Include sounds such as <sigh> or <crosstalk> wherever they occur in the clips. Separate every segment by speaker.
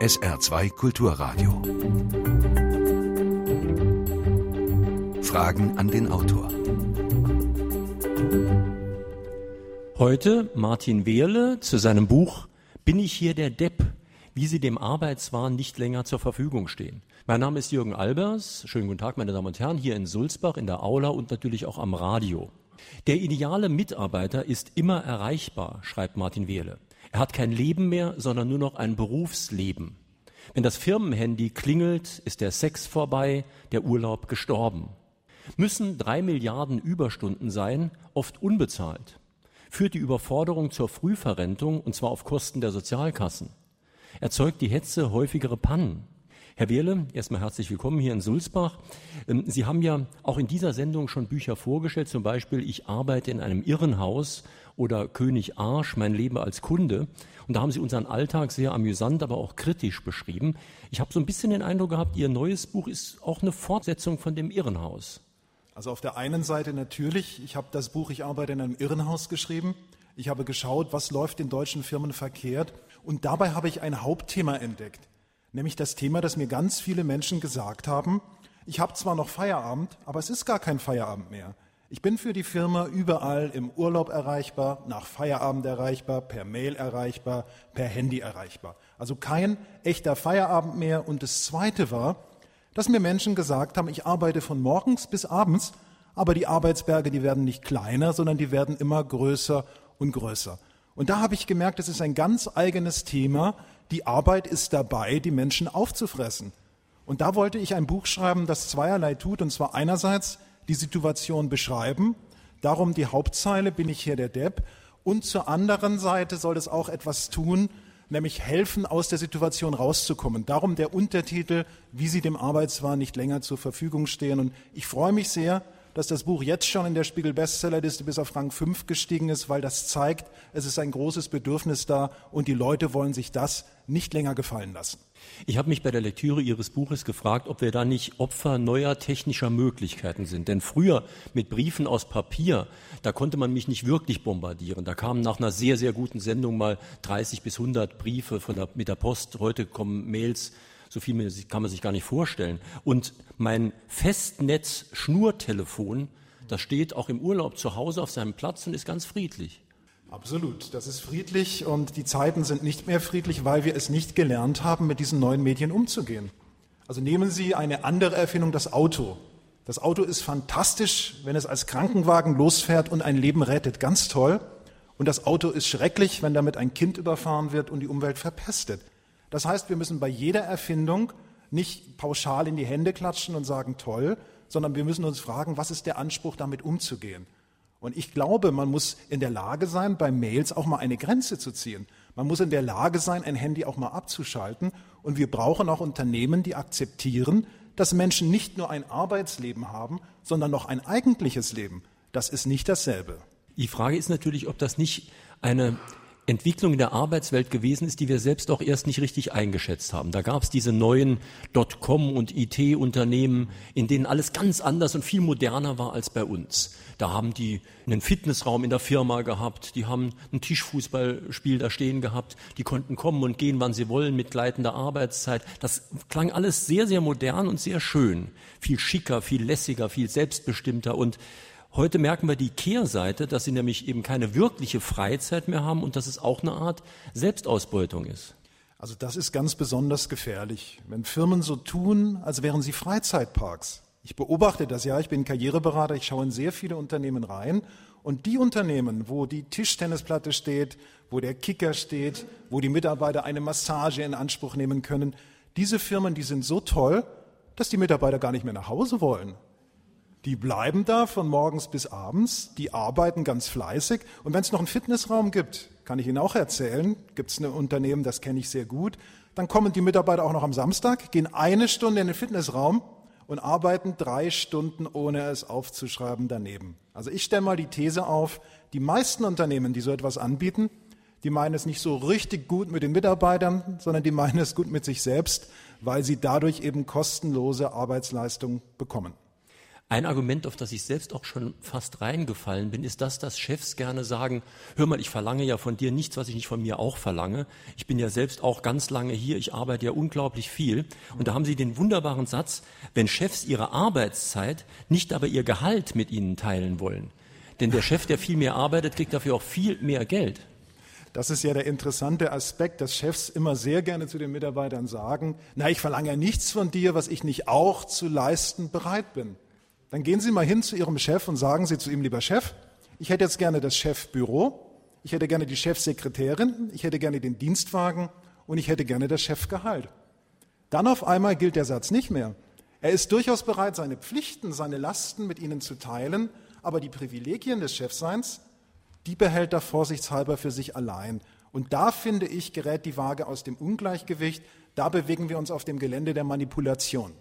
Speaker 1: SR2 Kulturradio. Fragen an den Autor.
Speaker 2: Heute Martin Wehrle zu seinem Buch Bin ich hier der Depp? Wie Sie dem Arbeitswahn nicht länger zur Verfügung stehen. Mein Name ist Jürgen Albers. Schönen guten Tag, meine Damen und Herren, hier in Sulzbach in der Aula und natürlich auch am Radio. Der ideale Mitarbeiter ist immer erreichbar, schreibt Martin Wehrle. Er hat kein Leben mehr, sondern nur noch ein Berufsleben. Wenn das Firmenhandy klingelt, ist der Sex vorbei, der Urlaub gestorben. Müssen drei Milliarden Überstunden sein, oft unbezahlt. Führt die Überforderung zur Frühverrentung, und zwar auf Kosten der Sozialkassen. Erzeugt die Hetze häufigere Pannen. Herr Wehrle, erstmal herzlich willkommen hier in Sulzbach. Ähm, Sie haben ja auch in dieser Sendung schon Bücher vorgestellt, zum Beispiel Ich arbeite in einem Irrenhaus oder König Arsch, mein Leben als Kunde. Und da haben Sie unseren Alltag sehr amüsant, aber auch kritisch beschrieben. Ich habe so ein bisschen den Eindruck gehabt, Ihr neues Buch ist auch eine Fortsetzung von dem Irrenhaus.
Speaker 3: Also auf der einen Seite natürlich, ich habe das Buch Ich arbeite in einem Irrenhaus geschrieben. Ich habe geschaut, was läuft in deutschen Firmen verkehrt. Und dabei habe ich ein Hauptthema entdeckt. Nämlich das Thema, dass mir ganz viele Menschen gesagt haben, ich habe zwar noch Feierabend, aber es ist gar kein Feierabend mehr. Ich bin für die Firma überall im Urlaub erreichbar, nach Feierabend erreichbar, per Mail erreichbar, per Handy erreichbar. Also kein echter Feierabend mehr. Und das Zweite war, dass mir Menschen gesagt haben, ich arbeite von morgens bis abends, aber die Arbeitsberge, die werden nicht kleiner, sondern die werden immer größer und größer. Und da habe ich gemerkt, es ist ein ganz eigenes Thema, die Arbeit ist dabei, die Menschen aufzufressen. Und da wollte ich ein Buch schreiben, das zweierlei tut, und zwar einerseits die Situation beschreiben, darum die Hauptzeile, bin ich hier der Depp, und zur anderen Seite soll es auch etwas tun, nämlich helfen, aus der Situation rauszukommen. Darum der Untertitel, wie Sie dem Arbeitswahn nicht länger zur Verfügung stehen. Und ich freue mich sehr, dass das Buch jetzt schon in der Spiegel Bestsellerliste bis auf Rang 5 gestiegen ist, weil das zeigt, es ist ein großes Bedürfnis da und die Leute wollen sich das nicht länger gefallen lassen.
Speaker 2: Ich habe mich bei der Lektüre Ihres Buches gefragt, ob wir da nicht Opfer neuer technischer Möglichkeiten sind. Denn früher mit Briefen aus Papier, da konnte man mich nicht wirklich bombardieren. Da kamen nach einer sehr, sehr guten Sendung mal 30 bis 100 Briefe der, mit der Post. Heute kommen Mails so viel kann man sich gar nicht vorstellen. Und mein Festnetz-Schnurtelefon, das steht auch im Urlaub zu Hause auf seinem Platz und ist ganz friedlich.
Speaker 3: Absolut, das ist friedlich und die Zeiten sind nicht mehr friedlich, weil wir es nicht gelernt haben, mit diesen neuen Medien umzugehen. Also nehmen Sie eine andere Erfindung, das Auto. Das Auto ist fantastisch, wenn es als Krankenwagen losfährt und ein Leben rettet, ganz toll. Und das Auto ist schrecklich, wenn damit ein Kind überfahren wird und die Umwelt verpestet. Das heißt, wir müssen bei jeder Erfindung nicht pauschal in die Hände klatschen und sagen toll, sondern wir müssen uns fragen, was ist der Anspruch, damit umzugehen? Und ich glaube, man muss in der Lage sein, bei Mails auch mal eine Grenze zu ziehen. Man muss in der Lage sein, ein Handy auch mal abzuschalten. Und wir brauchen auch Unternehmen, die akzeptieren, dass Menschen nicht nur ein Arbeitsleben haben, sondern noch ein eigentliches Leben. Das ist nicht dasselbe.
Speaker 2: Die Frage ist natürlich, ob das nicht eine Entwicklung in der Arbeitswelt gewesen ist, die wir selbst auch erst nicht richtig eingeschätzt haben. Da gab es diese neuen Dotcom- und IT-Unternehmen, in denen alles ganz anders und viel moderner war als bei uns. Da haben die einen Fitnessraum in der Firma gehabt, die haben ein Tischfußballspiel da stehen gehabt, die konnten kommen und gehen, wann sie wollen, mit gleitender Arbeitszeit. Das klang alles sehr, sehr modern und sehr schön. Viel schicker, viel lässiger, viel selbstbestimmter und Heute merken wir die Kehrseite, dass sie nämlich eben keine wirkliche Freizeit mehr haben und dass es auch eine Art Selbstausbeutung ist.
Speaker 3: Also das ist ganz besonders gefährlich, wenn Firmen so tun, als wären sie Freizeitparks. Ich beobachte das ja, ich bin Karriereberater, ich schaue in sehr viele Unternehmen rein und die Unternehmen, wo die Tischtennisplatte steht, wo der Kicker steht, wo die Mitarbeiter eine Massage in Anspruch nehmen können, diese Firmen, die sind so toll, dass die Mitarbeiter gar nicht mehr nach Hause wollen. Die bleiben da von morgens bis abends, die arbeiten ganz fleißig. Und wenn es noch einen Fitnessraum gibt, kann ich Ihnen auch erzählen, gibt es ein Unternehmen, das kenne ich sehr gut, dann kommen die Mitarbeiter auch noch am Samstag, gehen eine Stunde in den Fitnessraum und arbeiten drei Stunden, ohne es aufzuschreiben, daneben. Also ich stelle mal die These auf, die meisten Unternehmen, die so etwas anbieten, die meinen es nicht so richtig gut mit den Mitarbeitern, sondern die meinen es gut mit sich selbst, weil sie dadurch eben kostenlose Arbeitsleistung bekommen.
Speaker 2: Ein Argument, auf das ich selbst auch schon fast reingefallen bin, ist das, dass Chefs gerne sagen, hör mal, ich verlange ja von dir nichts, was ich nicht von mir auch verlange. Ich bin ja selbst auch ganz lange hier, ich arbeite ja unglaublich viel. Und da haben sie den wunderbaren Satz, wenn Chefs ihre Arbeitszeit, nicht aber ihr Gehalt mit ihnen teilen wollen. Denn der Chef, der viel mehr arbeitet, kriegt dafür auch viel mehr Geld.
Speaker 3: Das ist ja der interessante Aspekt, dass Chefs immer sehr gerne zu den Mitarbeitern sagen, na, ich verlange ja nichts von dir, was ich nicht auch zu leisten bereit bin. Dann gehen Sie mal hin zu Ihrem Chef und sagen Sie zu ihm, lieber Chef, ich hätte jetzt gerne das Chefbüro, ich hätte gerne die Chefsekretärin, ich hätte gerne den Dienstwagen und ich hätte gerne das Chefgehalt. Dann auf einmal gilt der Satz nicht mehr. Er ist durchaus bereit, seine Pflichten, seine Lasten mit Ihnen zu teilen, aber die Privilegien des Chefseins, die behält er vorsichtshalber für sich allein. Und da, finde ich, gerät die Waage aus dem Ungleichgewicht. Da bewegen wir uns auf dem Gelände der Manipulation.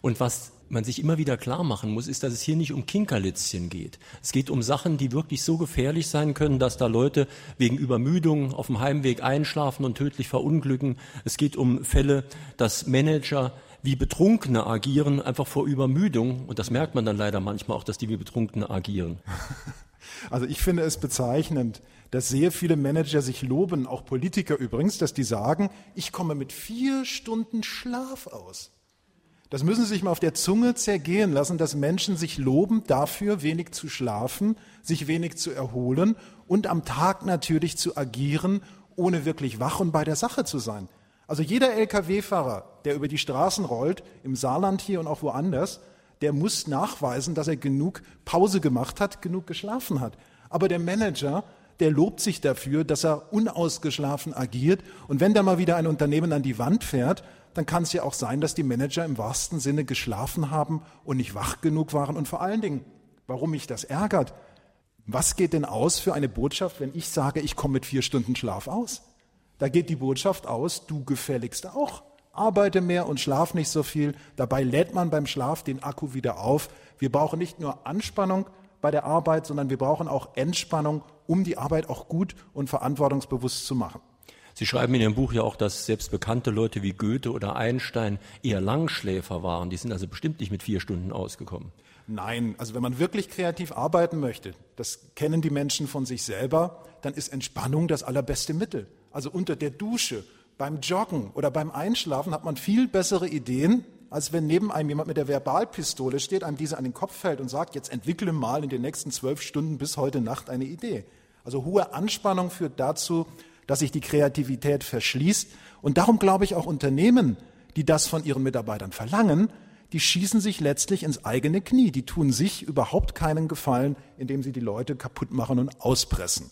Speaker 2: Und was man sich immer wieder klar machen muss, ist, dass es hier nicht um Kinkerlitzchen geht. Es geht um Sachen, die wirklich so gefährlich sein können, dass da Leute wegen Übermüdung auf dem Heimweg einschlafen und tödlich verunglücken. Es geht um Fälle, dass Manager wie Betrunkene agieren, einfach vor Übermüdung. Und das merkt man dann leider manchmal auch, dass die wie Betrunkene agieren. <laughs>
Speaker 3: Also ich finde es bezeichnend, dass sehr viele Manager sich loben, auch Politiker übrigens, dass die sagen, ich komme mit vier Stunden Schlaf aus. Das müssen Sie sich mal auf der Zunge zergehen lassen, dass Menschen sich loben dafür, wenig zu schlafen, sich wenig zu erholen und am Tag natürlich zu agieren, ohne wirklich wach und bei der Sache zu sein. Also jeder Lkw-Fahrer, der über die Straßen rollt, im Saarland hier und auch woanders, der muss nachweisen, dass er genug Pause gemacht hat, genug geschlafen hat. Aber der Manager, der lobt sich dafür, dass er unausgeschlafen agiert. Und wenn da mal wieder ein Unternehmen an die Wand fährt, dann kann es ja auch sein, dass die Manager im wahrsten Sinne geschlafen haben und nicht wach genug waren. Und vor allen Dingen, warum mich das ärgert, was geht denn aus für eine Botschaft, wenn ich sage, ich komme mit vier Stunden Schlaf aus? Da geht die Botschaft aus, du gefälligst auch. Arbeite mehr und schlaf nicht so viel. Dabei lädt man beim Schlaf den Akku wieder auf. Wir brauchen nicht nur Anspannung bei der Arbeit, sondern wir brauchen auch Entspannung, um die Arbeit auch gut und verantwortungsbewusst zu machen.
Speaker 2: Sie schreiben in Ihrem Buch ja auch, dass selbst bekannte Leute wie Goethe oder Einstein eher Langschläfer waren. Die sind also bestimmt nicht mit vier Stunden ausgekommen.
Speaker 3: Nein, also wenn man wirklich kreativ arbeiten möchte, das kennen die Menschen von sich selber, dann ist Entspannung das allerbeste Mittel. Also unter der Dusche, beim Joggen oder beim Einschlafen hat man viel bessere Ideen, als wenn neben einem jemand mit der Verbalpistole steht, einem diese an den Kopf fällt und sagt, jetzt entwickle mal in den nächsten zwölf Stunden bis heute Nacht eine Idee. Also hohe Anspannung führt dazu, dass sich die Kreativität verschließt. Und darum glaube ich auch Unternehmen, die das von ihren Mitarbeitern verlangen, die schießen sich letztlich ins eigene Knie. Die tun sich überhaupt keinen Gefallen, indem sie die Leute kaputt machen und auspressen.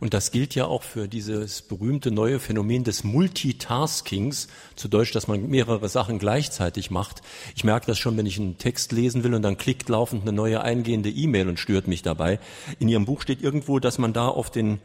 Speaker 2: Und das gilt ja auch für dieses berühmte neue Phänomen des Multitaskings, zu Deutsch, dass man mehrere Sachen gleichzeitig macht. Ich merke das schon, wenn ich einen Text lesen will und dann klickt laufend eine neue eingehende E-Mail und stört mich dabei. In Ihrem Buch steht irgendwo, dass man da auf den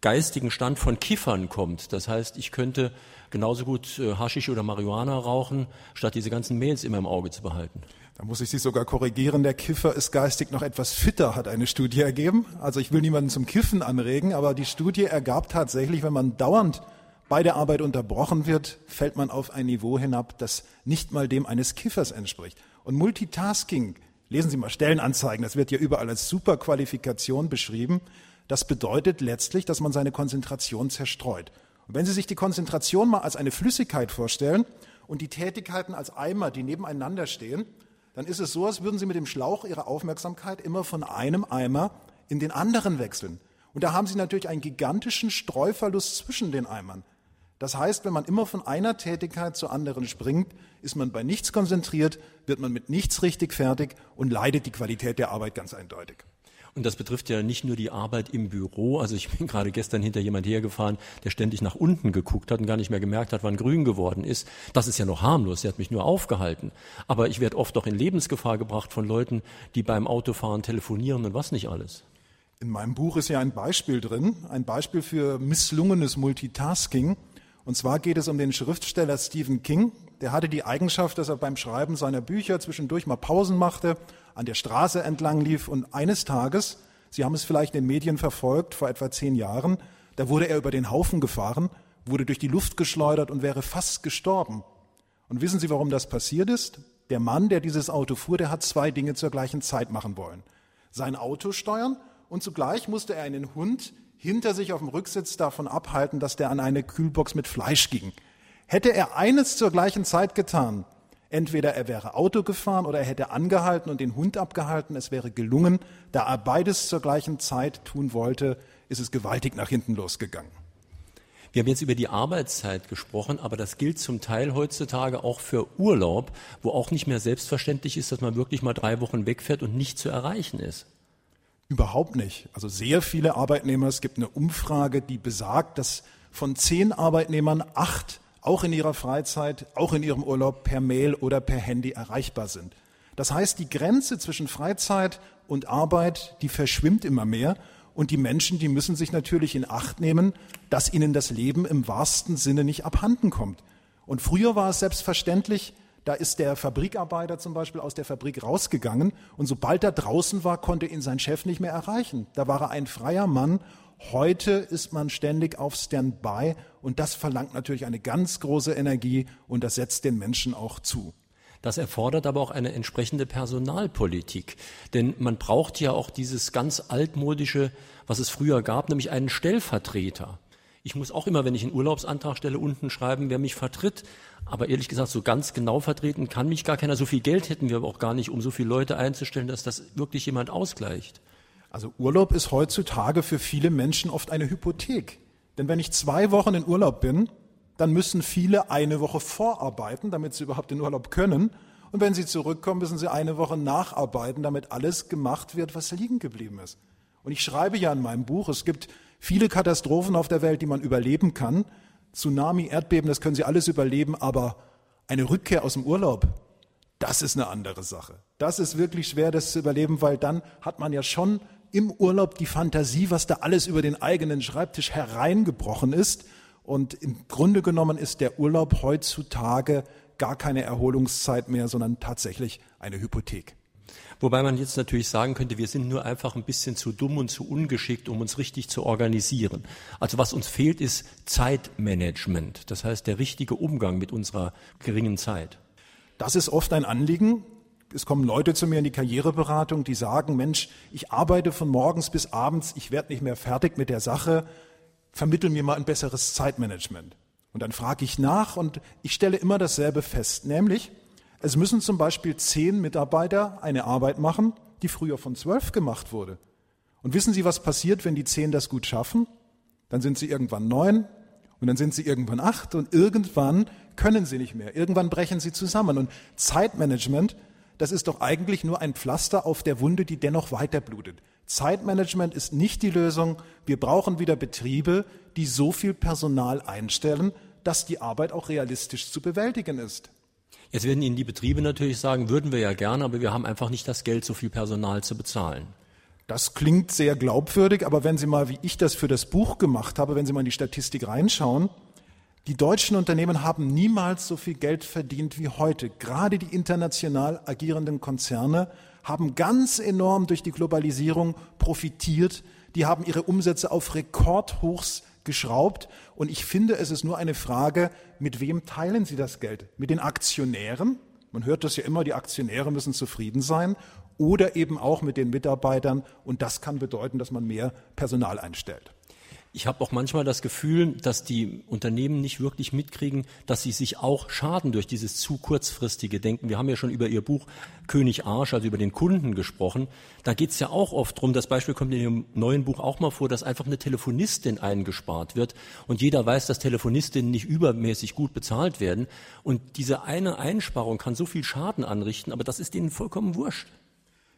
Speaker 2: geistigen Stand von Kiffern kommt. Das heißt, ich könnte genauso gut äh, Haschisch oder Marihuana rauchen, statt diese ganzen Mails immer im Auge zu behalten.
Speaker 3: Da muss ich Sie sogar korrigieren. Der Kiffer ist geistig noch etwas fitter, hat eine Studie ergeben. Also ich will niemanden zum Kiffen anregen, aber die Studie ergab tatsächlich, wenn man dauernd bei der Arbeit unterbrochen wird, fällt man auf ein Niveau hinab, das nicht mal dem eines Kiffers entspricht. Und Multitasking, lesen Sie mal Stellenanzeigen, das wird ja überall als Superqualifikation beschrieben. Das bedeutet letztlich, dass man seine Konzentration zerstreut. Und wenn Sie sich die Konzentration mal als eine Flüssigkeit vorstellen und die Tätigkeiten als Eimer, die nebeneinander stehen, dann ist es so, als würden Sie mit dem Schlauch Ihre Aufmerksamkeit immer von einem Eimer in den anderen wechseln. Und da haben Sie natürlich einen gigantischen Streuverlust zwischen den Eimern. Das heißt, wenn man immer von einer Tätigkeit zur anderen springt, ist man bei nichts konzentriert, wird man mit nichts richtig fertig und leidet die Qualität der Arbeit ganz eindeutig.
Speaker 2: Und das betrifft ja nicht nur die Arbeit im Büro. Also ich bin gerade gestern hinter jemand hergefahren, der ständig nach unten geguckt hat und gar nicht mehr gemerkt hat, wann grün geworden ist. Das ist ja noch harmlos. Der hat mich nur aufgehalten. Aber ich werde oft doch in Lebensgefahr gebracht von Leuten, die beim Autofahren telefonieren und was nicht alles.
Speaker 3: In meinem Buch ist ja ein Beispiel drin, ein Beispiel für misslungenes Multitasking. Und zwar geht es um den Schriftsteller Stephen King. Der hatte die Eigenschaft, dass er beim Schreiben seiner Bücher zwischendurch mal Pausen machte an der Straße entlang lief und eines Tages, Sie haben es vielleicht in den Medien verfolgt, vor etwa zehn Jahren, da wurde er über den Haufen gefahren, wurde durch die Luft geschleudert und wäre fast gestorben. Und wissen Sie, warum das passiert ist? der Mann, der dieses Auto fuhr, der hat zwei Dinge zur gleichen Zeit machen wollen. Sein Auto steuern und zugleich musste er einen Hund hinter sich auf dem Rücksitz davon abhalten, dass der an eine Kühlbox mit Fleisch ging. Hätte er eines zur gleichen Zeit getan, entweder er wäre Auto gefahren oder er hätte angehalten und den Hund abgehalten, es wäre gelungen, da er beides zur gleichen Zeit tun wollte, ist es gewaltig nach hinten losgegangen.
Speaker 2: Wir haben jetzt über die Arbeitszeit gesprochen, aber das gilt zum Teil heutzutage auch für Urlaub, wo auch nicht mehr selbstverständlich ist, dass man wirklich mal drei Wochen wegfährt und nicht zu erreichen ist.
Speaker 3: Überhaupt nicht. Also sehr viele Arbeitnehmer, es gibt eine Umfrage, die besagt, dass von zehn Arbeitnehmern acht auch in ihrer Freizeit, auch in ihrem Urlaub per Mail oder per Handy erreichbar sind. Das heißt, die Grenze zwischen Freizeit und Arbeit, die verschwimmt immer mehr und die Menschen, die müssen sich natürlich in Acht nehmen, dass ihnen das Leben im wahrsten Sinne nicht abhanden kommt. Und früher war es selbstverständlich, da ist der Fabrikarbeiter zum Beispiel aus der Fabrik rausgegangen und sobald er draußen war, konnte ihn sein Chef nicht mehr erreichen. Da war er ein freier Mann. Heute ist man ständig auf Standby und das verlangt natürlich eine ganz große Energie und das setzt den Menschen auch zu.
Speaker 2: Das erfordert aber auch eine entsprechende Personalpolitik. Denn man braucht ja auch dieses ganz altmodische, was es früher gab, nämlich einen Stellvertreter. Ich muss auch immer, wenn ich einen Urlaubsantrag stelle, unten schreiben, wer mich vertritt. Aber ehrlich gesagt, so ganz genau vertreten kann mich gar keiner. So viel Geld hätten wir aber auch gar nicht, um so viele Leute einzustellen, dass das wirklich jemand ausgleicht.
Speaker 3: Also Urlaub ist heutzutage für viele Menschen oft eine Hypothek. Denn wenn ich zwei Wochen in Urlaub bin, dann müssen viele eine Woche vorarbeiten, damit sie überhaupt in Urlaub können. Und wenn sie zurückkommen, müssen sie eine Woche nacharbeiten, damit alles gemacht wird, was liegen geblieben ist. Und ich schreibe ja in meinem Buch, es gibt viele Katastrophen auf der Welt, die man überleben kann. Tsunami, Erdbeben, das können Sie alles überleben, aber eine Rückkehr aus dem Urlaub, das ist eine andere Sache. Das ist wirklich schwer, das zu überleben, weil dann hat man ja schon im Urlaub die Fantasie, was da alles über den eigenen Schreibtisch hereingebrochen ist. Und im Grunde genommen ist der Urlaub heutzutage gar keine Erholungszeit mehr, sondern tatsächlich eine Hypothek.
Speaker 2: Wobei man jetzt natürlich sagen könnte, wir sind nur einfach ein bisschen zu dumm und zu ungeschickt, um uns richtig zu organisieren. Also was uns fehlt, ist Zeitmanagement. Das heißt, der richtige Umgang mit unserer geringen Zeit.
Speaker 3: Das ist oft ein Anliegen. Es kommen Leute zu mir in die Karriereberatung, die sagen, Mensch, ich arbeite von morgens bis abends, ich werde nicht mehr fertig mit der Sache, vermittel mir mal ein besseres Zeitmanagement. Und dann frage ich nach und ich stelle immer dasselbe fest, nämlich, es müssen zum Beispiel zehn Mitarbeiter eine Arbeit machen, die früher von zwölf gemacht wurde. Und wissen Sie, was passiert, wenn die zehn das gut schaffen? Dann sind sie irgendwann neun und dann sind sie irgendwann acht und irgendwann können sie nicht mehr. Irgendwann brechen sie zusammen. Und Zeitmanagement, das ist doch eigentlich nur ein Pflaster auf der Wunde, die dennoch weiter blutet. Zeitmanagement ist nicht die Lösung. Wir brauchen wieder Betriebe, die so viel Personal einstellen, dass die Arbeit auch realistisch zu bewältigen ist.
Speaker 2: Jetzt werden Ihnen die Betriebe natürlich sagen, würden wir ja gerne, aber wir haben einfach nicht das Geld, so viel Personal zu bezahlen.
Speaker 3: Das klingt sehr glaubwürdig, aber wenn Sie mal, wie ich das für das Buch gemacht habe, wenn Sie mal in die Statistik reinschauen, die deutschen Unternehmen haben niemals so viel Geld verdient wie heute. Gerade die international agierenden Konzerne haben ganz enorm durch die Globalisierung profitiert. Die haben ihre Umsätze auf Rekordhochs geschraubt. Und ich finde, es ist nur eine Frage, mit wem teilen Sie das Geld? Mit den Aktionären? Man hört das ja immer, die Aktionäre müssen zufrieden sein. Oder eben auch mit den Mitarbeitern. Und das kann bedeuten, dass man mehr Personal einstellt.
Speaker 2: Ich habe auch manchmal das Gefühl, dass die Unternehmen nicht wirklich mitkriegen, dass sie sich auch schaden durch dieses zu kurzfristige Denken. Wir haben ja schon über Ihr Buch König Arsch, also über den Kunden gesprochen. Da geht es ja auch oft drum. das Beispiel kommt in Ihrem neuen Buch auch mal vor, dass einfach eine Telefonistin eingespart wird. Und jeder weiß, dass Telefonistinnen nicht übermäßig gut bezahlt werden. Und diese eine Einsparung kann so viel Schaden anrichten, aber das ist ihnen vollkommen wurscht.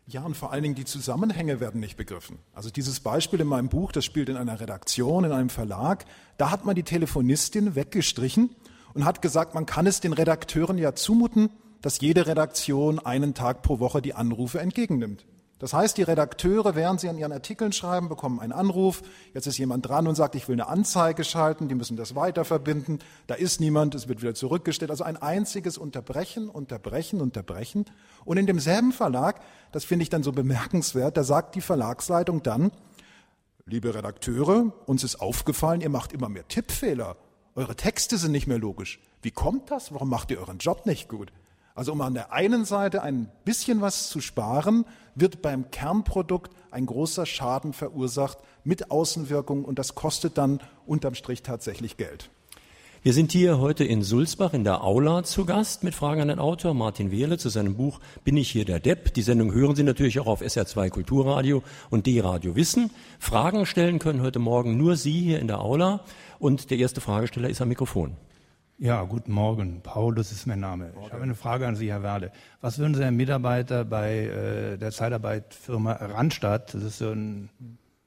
Speaker 3: Ja, und vor allen Dingen die Zusammenhänge werden nicht begriffen. Also dieses Beispiel in meinem Buch, das spielt in einer Redaktion, in einem Verlag, da hat man die Telefonistin weggestrichen und hat gesagt, man kann es den Redakteuren ja zumuten, dass jede Redaktion einen Tag pro Woche die Anrufe entgegennimmt. Das heißt, die Redakteure, während sie an ihren Artikeln schreiben, bekommen einen Anruf. Jetzt ist jemand dran und sagt, ich will eine Anzeige schalten. Die müssen das weiter verbinden. Da ist niemand, es wird wieder zurückgestellt. Also ein einziges Unterbrechen, Unterbrechen, Unterbrechen. Und in demselben Verlag, das finde ich dann so bemerkenswert, da sagt die Verlagsleitung dann, liebe Redakteure, uns ist aufgefallen, ihr macht immer mehr Tippfehler. Eure Texte sind nicht mehr logisch. Wie kommt das? Warum macht ihr euren Job nicht gut? Also um an der einen Seite ein bisschen was zu sparen, wird beim Kernprodukt ein großer Schaden verursacht mit Außenwirkungen und das kostet dann unterm Strich tatsächlich Geld.
Speaker 2: Wir sind hier heute in Sulzbach in der Aula zu Gast mit Fragen an den Autor Martin Wehle zu seinem Buch Bin ich hier der Depp? Die Sendung hören Sie natürlich auch auf SR2 Kulturradio und D-Radio Wissen. Fragen stellen können heute Morgen nur Sie hier in der Aula und der erste Fragesteller ist am Mikrofon.
Speaker 4: Ja, guten Morgen. Paulus ist mein Name. Ich habe eine Frage an Sie, Herr Werle. Was würden Sie einem Mitarbeiter bei äh, der Zeitarbeitfirma Randstadt, das ist so ein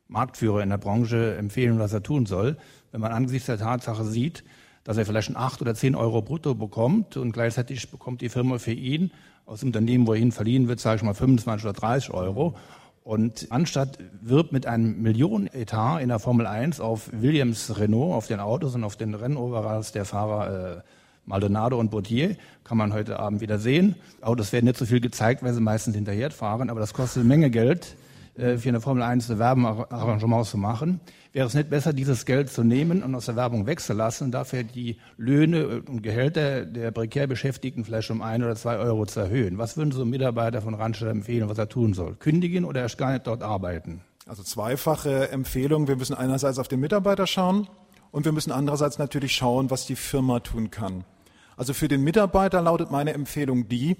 Speaker 4: Marktführer in der Branche, empfehlen, was er tun soll, wenn man angesichts der Tatsache sieht, dass er vielleicht ein 8 oder 10 Euro brutto bekommt und gleichzeitig bekommt die Firma für ihn aus dem Unternehmen, wo er ihn verliehen wird, sage ich mal 25 oder 30 Euro. Und anstatt wirbt mit einem Millionenetat in der Formel 1 auf Williams Renault, auf den Autos und auf den Rennoveralls der Fahrer äh, Maldonado und Bautier, kann man heute Abend wieder sehen. Autos werden nicht so viel gezeigt, weil sie meistens hinterher fahren, aber das kostet eine Menge Geld. Äh, für eine Formel 1 Werbearrangement zu machen. Wäre es nicht besser, dieses Geld zu nehmen und aus der Werbung wegzulassen dafür die Löhne und Gehälter der prekär Beschäftigten vielleicht um ein oder zwei Euro zu erhöhen? Was würden so ein Mitarbeiter von Randstadt empfehlen, was er tun soll? Kündigen oder erst gar nicht dort arbeiten?
Speaker 3: Also zweifache Empfehlung. Wir müssen einerseits auf den Mitarbeiter schauen und wir müssen andererseits natürlich schauen, was die Firma tun kann. Also für den Mitarbeiter lautet meine Empfehlung die,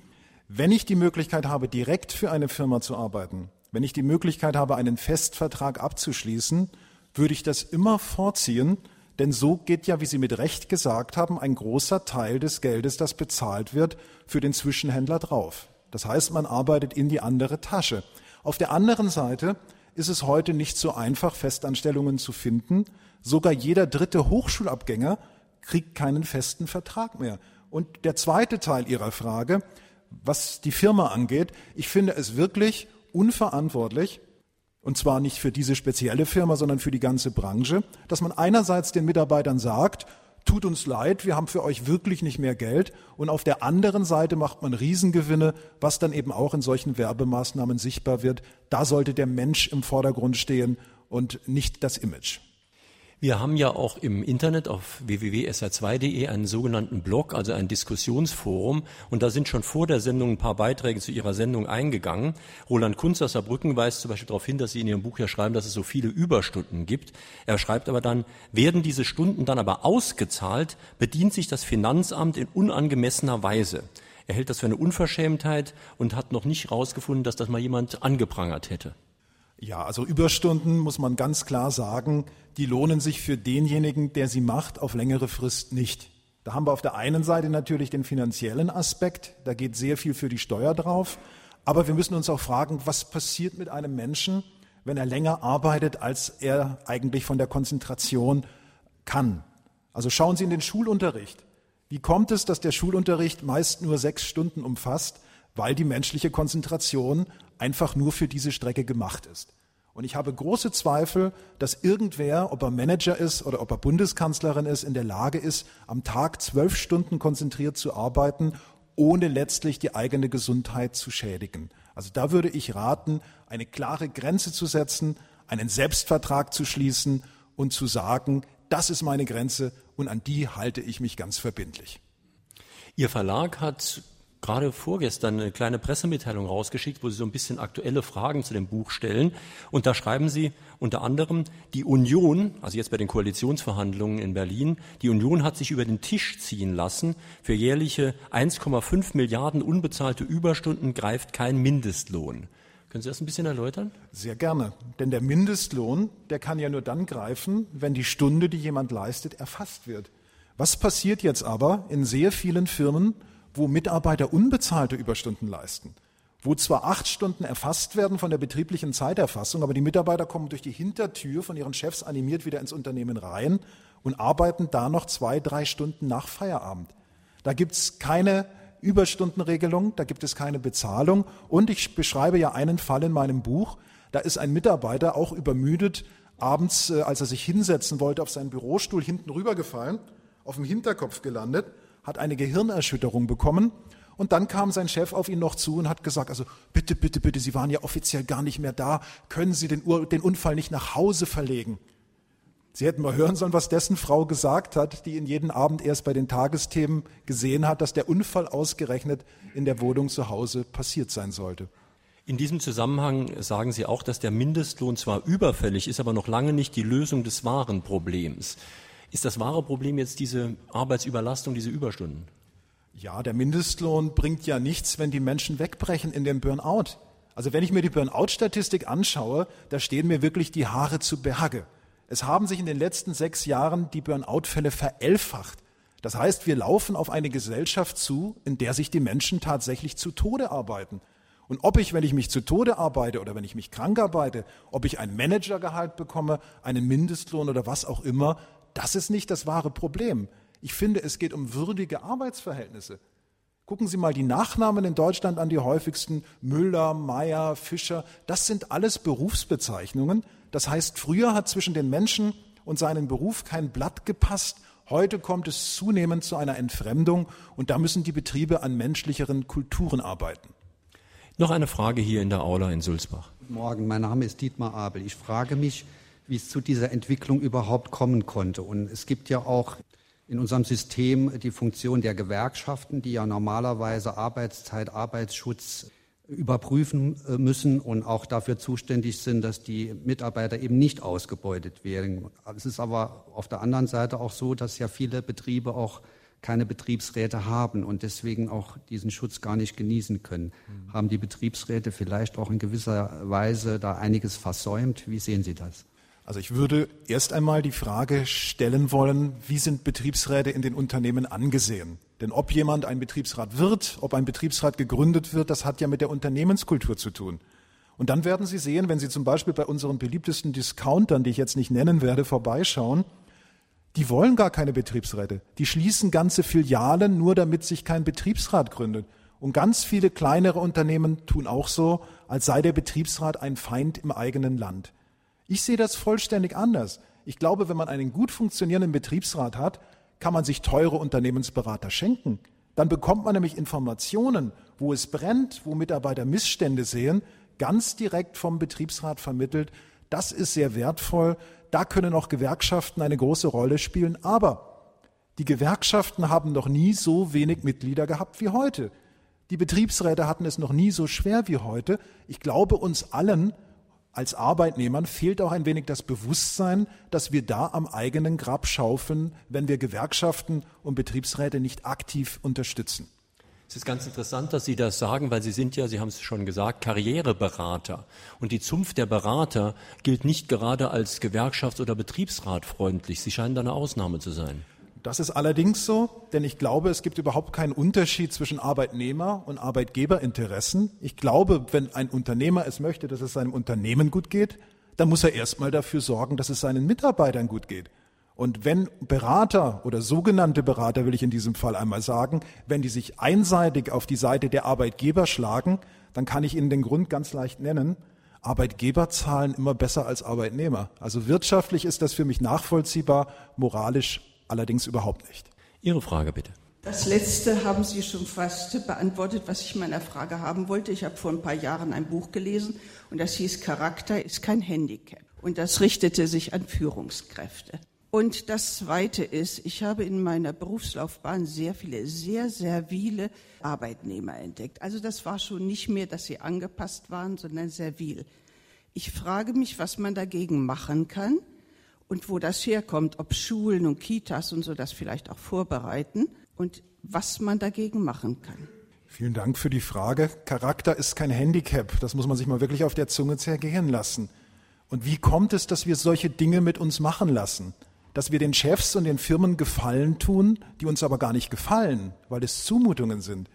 Speaker 3: wenn ich die Möglichkeit habe, direkt für eine Firma zu arbeiten, wenn ich die Möglichkeit habe, einen Festvertrag abzuschließen, würde ich das immer vorziehen, denn so geht ja, wie Sie mit Recht gesagt haben, ein großer Teil des Geldes, das bezahlt wird, für den Zwischenhändler drauf. Das heißt, man arbeitet in die andere Tasche. Auf der anderen Seite ist es heute nicht so einfach, Festanstellungen zu finden. Sogar jeder dritte Hochschulabgänger kriegt keinen festen Vertrag mehr. Und der zweite Teil Ihrer Frage, was die Firma angeht, ich finde es wirklich unverantwortlich, und zwar nicht für diese spezielle Firma, sondern für die ganze Branche, dass man einerseits den Mitarbeitern sagt, tut uns leid, wir haben für euch wirklich nicht mehr Geld, und auf der anderen Seite macht man Riesengewinne, was dann eben auch in solchen Werbemaßnahmen sichtbar wird. Da sollte der Mensch im Vordergrund stehen und nicht das Image.
Speaker 2: Wir haben ja auch im Internet auf www.sr2.de einen sogenannten Blog, also ein Diskussionsforum. Und da sind schon vor der Sendung ein paar Beiträge zu Ihrer Sendung eingegangen. Roland Kunz aus Saarbrücken weist zum Beispiel darauf hin, dass Sie in Ihrem Buch ja schreiben, dass es so viele Überstunden gibt. Er schreibt aber dann, werden diese Stunden dann aber ausgezahlt, bedient sich das Finanzamt in unangemessener Weise. Er hält das für eine Unverschämtheit und hat noch nicht herausgefunden, dass das mal jemand angeprangert hätte.
Speaker 3: Ja, also Überstunden muss man ganz klar sagen, die lohnen sich für denjenigen, der sie macht, auf längere Frist nicht. Da haben wir auf der einen Seite natürlich den finanziellen Aspekt, da geht sehr viel für die Steuer drauf, aber wir müssen uns auch fragen, was passiert mit einem Menschen, wenn er länger arbeitet, als er eigentlich von der Konzentration kann. Also schauen Sie in den Schulunterricht. Wie kommt es, dass der Schulunterricht meist nur sechs Stunden umfasst? Weil die menschliche Konzentration einfach nur für diese Strecke gemacht ist. Und ich habe große Zweifel, dass irgendwer, ob er Manager ist oder ob er Bundeskanzlerin ist, in der Lage ist, am Tag zwölf Stunden konzentriert zu arbeiten, ohne letztlich die eigene Gesundheit zu schädigen. Also da würde ich raten, eine klare Grenze zu setzen, einen Selbstvertrag zu schließen und zu sagen, das ist meine Grenze und an die halte ich mich ganz verbindlich.
Speaker 2: Ihr Verlag hat gerade vorgestern eine kleine Pressemitteilung rausgeschickt, wo Sie so ein bisschen aktuelle Fragen zu dem Buch stellen. Und da schreiben Sie unter anderem, die Union, also jetzt bei den Koalitionsverhandlungen in Berlin, die Union hat sich über den Tisch ziehen lassen. Für jährliche 1,5 Milliarden unbezahlte Überstunden greift kein Mindestlohn. Können Sie das ein bisschen erläutern?
Speaker 3: Sehr gerne. Denn der Mindestlohn, der kann ja nur dann greifen, wenn die Stunde, die jemand leistet, erfasst wird. Was passiert jetzt aber in sehr vielen Firmen, wo Mitarbeiter unbezahlte Überstunden leisten, wo zwar acht Stunden erfasst werden von der betrieblichen Zeiterfassung, aber die Mitarbeiter kommen durch die Hintertür von ihren Chefs animiert wieder ins Unternehmen rein und arbeiten da noch zwei, drei Stunden nach Feierabend. Da gibt's keine Überstundenregelung, da gibt es keine Bezahlung und ich beschreibe ja einen Fall in meinem Buch, da ist ein Mitarbeiter auch übermüdet, abends, äh, als er sich hinsetzen wollte, auf seinen Bürostuhl hinten rübergefallen, auf dem Hinterkopf gelandet hat eine Gehirnerschütterung bekommen. Und dann kam sein Chef auf ihn noch zu und hat gesagt, also bitte, bitte, bitte, Sie waren ja offiziell gar nicht mehr da. Können Sie den, Ur den Unfall nicht nach Hause verlegen? Sie hätten mal hören sollen, was dessen Frau gesagt hat, die ihn jeden Abend erst bei den Tagesthemen gesehen hat, dass der Unfall ausgerechnet in der Wohnung zu Hause passiert sein sollte.
Speaker 2: In diesem Zusammenhang sagen Sie auch, dass der Mindestlohn zwar überfällig ist, aber noch lange nicht die Lösung des wahren Problems. Ist das wahre Problem jetzt diese Arbeitsüberlastung, diese Überstunden?
Speaker 3: Ja, der Mindestlohn bringt ja nichts, wenn die Menschen wegbrechen in den Burnout. Also wenn ich mir die Burnout-Statistik anschaue, da stehen mir wirklich die Haare zu Berge. Es haben sich in den letzten sechs Jahren die Burnout-Fälle verelfacht. Das heißt, wir laufen auf eine Gesellschaft zu, in der sich die Menschen tatsächlich zu Tode arbeiten. Und ob ich, wenn ich mich zu Tode arbeite oder wenn ich mich krank arbeite, ob ich ein Managergehalt bekomme, einen Mindestlohn oder was auch immer, das ist nicht das wahre Problem. Ich finde, es geht um würdige Arbeitsverhältnisse. Gucken Sie mal die Nachnamen in Deutschland an, die häufigsten. Müller, Meyer, Fischer. Das sind alles Berufsbezeichnungen. Das heißt, früher hat zwischen den Menschen und seinen Beruf kein Blatt gepasst. Heute kommt es zunehmend zu einer Entfremdung und da müssen die Betriebe an menschlicheren Kulturen arbeiten.
Speaker 2: Noch eine Frage hier in der Aula in Sulzbach.
Speaker 5: Guten Morgen, mein Name ist Dietmar Abel. Ich frage mich, wie es zu dieser Entwicklung überhaupt kommen konnte. Und es gibt ja auch in unserem System die Funktion der Gewerkschaften, die ja normalerweise Arbeitszeit, Arbeitsschutz überprüfen äh, müssen und auch dafür zuständig sind, dass die Mitarbeiter eben nicht ausgebeutet werden. Es ist aber auf der anderen Seite auch so, dass ja viele Betriebe auch keine Betriebsräte haben und deswegen auch diesen Schutz gar nicht genießen können. Mhm. Haben die Betriebsräte vielleicht auch in gewisser Weise da einiges versäumt? Wie sehen Sie das?
Speaker 3: Also ich würde erst einmal die Frage stellen wollen, wie sind Betriebsräte in den Unternehmen angesehen? Denn ob jemand ein Betriebsrat wird, ob ein Betriebsrat gegründet wird, das hat ja mit der Unternehmenskultur zu tun. Und dann werden Sie sehen, wenn Sie zum Beispiel bei unseren beliebtesten Discountern, die ich jetzt nicht nennen werde, vorbeischauen, die wollen gar keine Betriebsräte. Die schließen ganze Filialen nur, damit sich kein Betriebsrat gründet. Und ganz viele kleinere Unternehmen tun auch so, als sei der Betriebsrat ein Feind im eigenen Land. Ich sehe das vollständig anders. Ich glaube, wenn man einen gut funktionierenden Betriebsrat hat, kann man sich teure Unternehmensberater schenken. Dann bekommt man nämlich Informationen, wo es brennt, wo Mitarbeiter Missstände sehen, ganz direkt vom Betriebsrat vermittelt. Das ist sehr wertvoll. Da können auch Gewerkschaften eine große Rolle spielen. Aber die Gewerkschaften haben noch nie so wenig Mitglieder gehabt wie heute. Die Betriebsräte hatten es noch nie so schwer wie heute. Ich glaube, uns allen als Arbeitnehmern fehlt auch ein wenig das Bewusstsein, dass wir da am eigenen Grab schaufeln, wenn wir Gewerkschaften und Betriebsräte nicht aktiv unterstützen.
Speaker 2: Es ist ganz interessant, dass Sie das sagen, weil Sie sind ja, Sie haben es schon gesagt, Karriereberater. Und die Zunft der Berater gilt nicht gerade als gewerkschafts- oder betriebsratfreundlich. Sie scheinen da eine Ausnahme zu sein.
Speaker 3: Das ist allerdings so, denn ich glaube, es gibt überhaupt keinen Unterschied zwischen Arbeitnehmer und Arbeitgeberinteressen. Ich glaube, wenn ein Unternehmer es möchte, dass es seinem Unternehmen gut geht, dann muss er erstmal dafür sorgen, dass es seinen Mitarbeitern gut geht. Und wenn Berater oder sogenannte Berater, will ich in diesem Fall einmal sagen, wenn die sich einseitig auf die Seite der Arbeitgeber schlagen, dann kann ich Ihnen den Grund ganz leicht nennen. Arbeitgeber zahlen immer besser als Arbeitnehmer. Also wirtschaftlich ist das für mich nachvollziehbar, moralisch allerdings überhaupt nicht.
Speaker 2: Ihre Frage bitte.
Speaker 6: Das letzte haben Sie schon fast beantwortet, was ich meiner Frage haben wollte. Ich habe vor ein paar Jahren ein Buch gelesen und das hieß Charakter ist kein Handicap. Und das richtete sich an Führungskräfte. Und das Zweite ist, ich habe in meiner Berufslaufbahn sehr viele sehr servile Arbeitnehmer entdeckt. Also das war schon nicht mehr, dass sie angepasst waren, sondern servil. Ich frage mich, was man dagegen machen kann und wo das herkommt, ob Schulen und Kitas und so das vielleicht auch vorbereiten und was man dagegen machen kann.
Speaker 3: Vielen Dank für die Frage. Charakter ist kein Handicap. Das muss man sich mal wirklich auf der Zunge zergehen lassen. Und wie kommt es, dass wir solche Dinge mit uns machen lassen? dass wir den Chefs und den Firmen Gefallen tun, die uns aber gar nicht gefallen, weil es Zumutungen sind.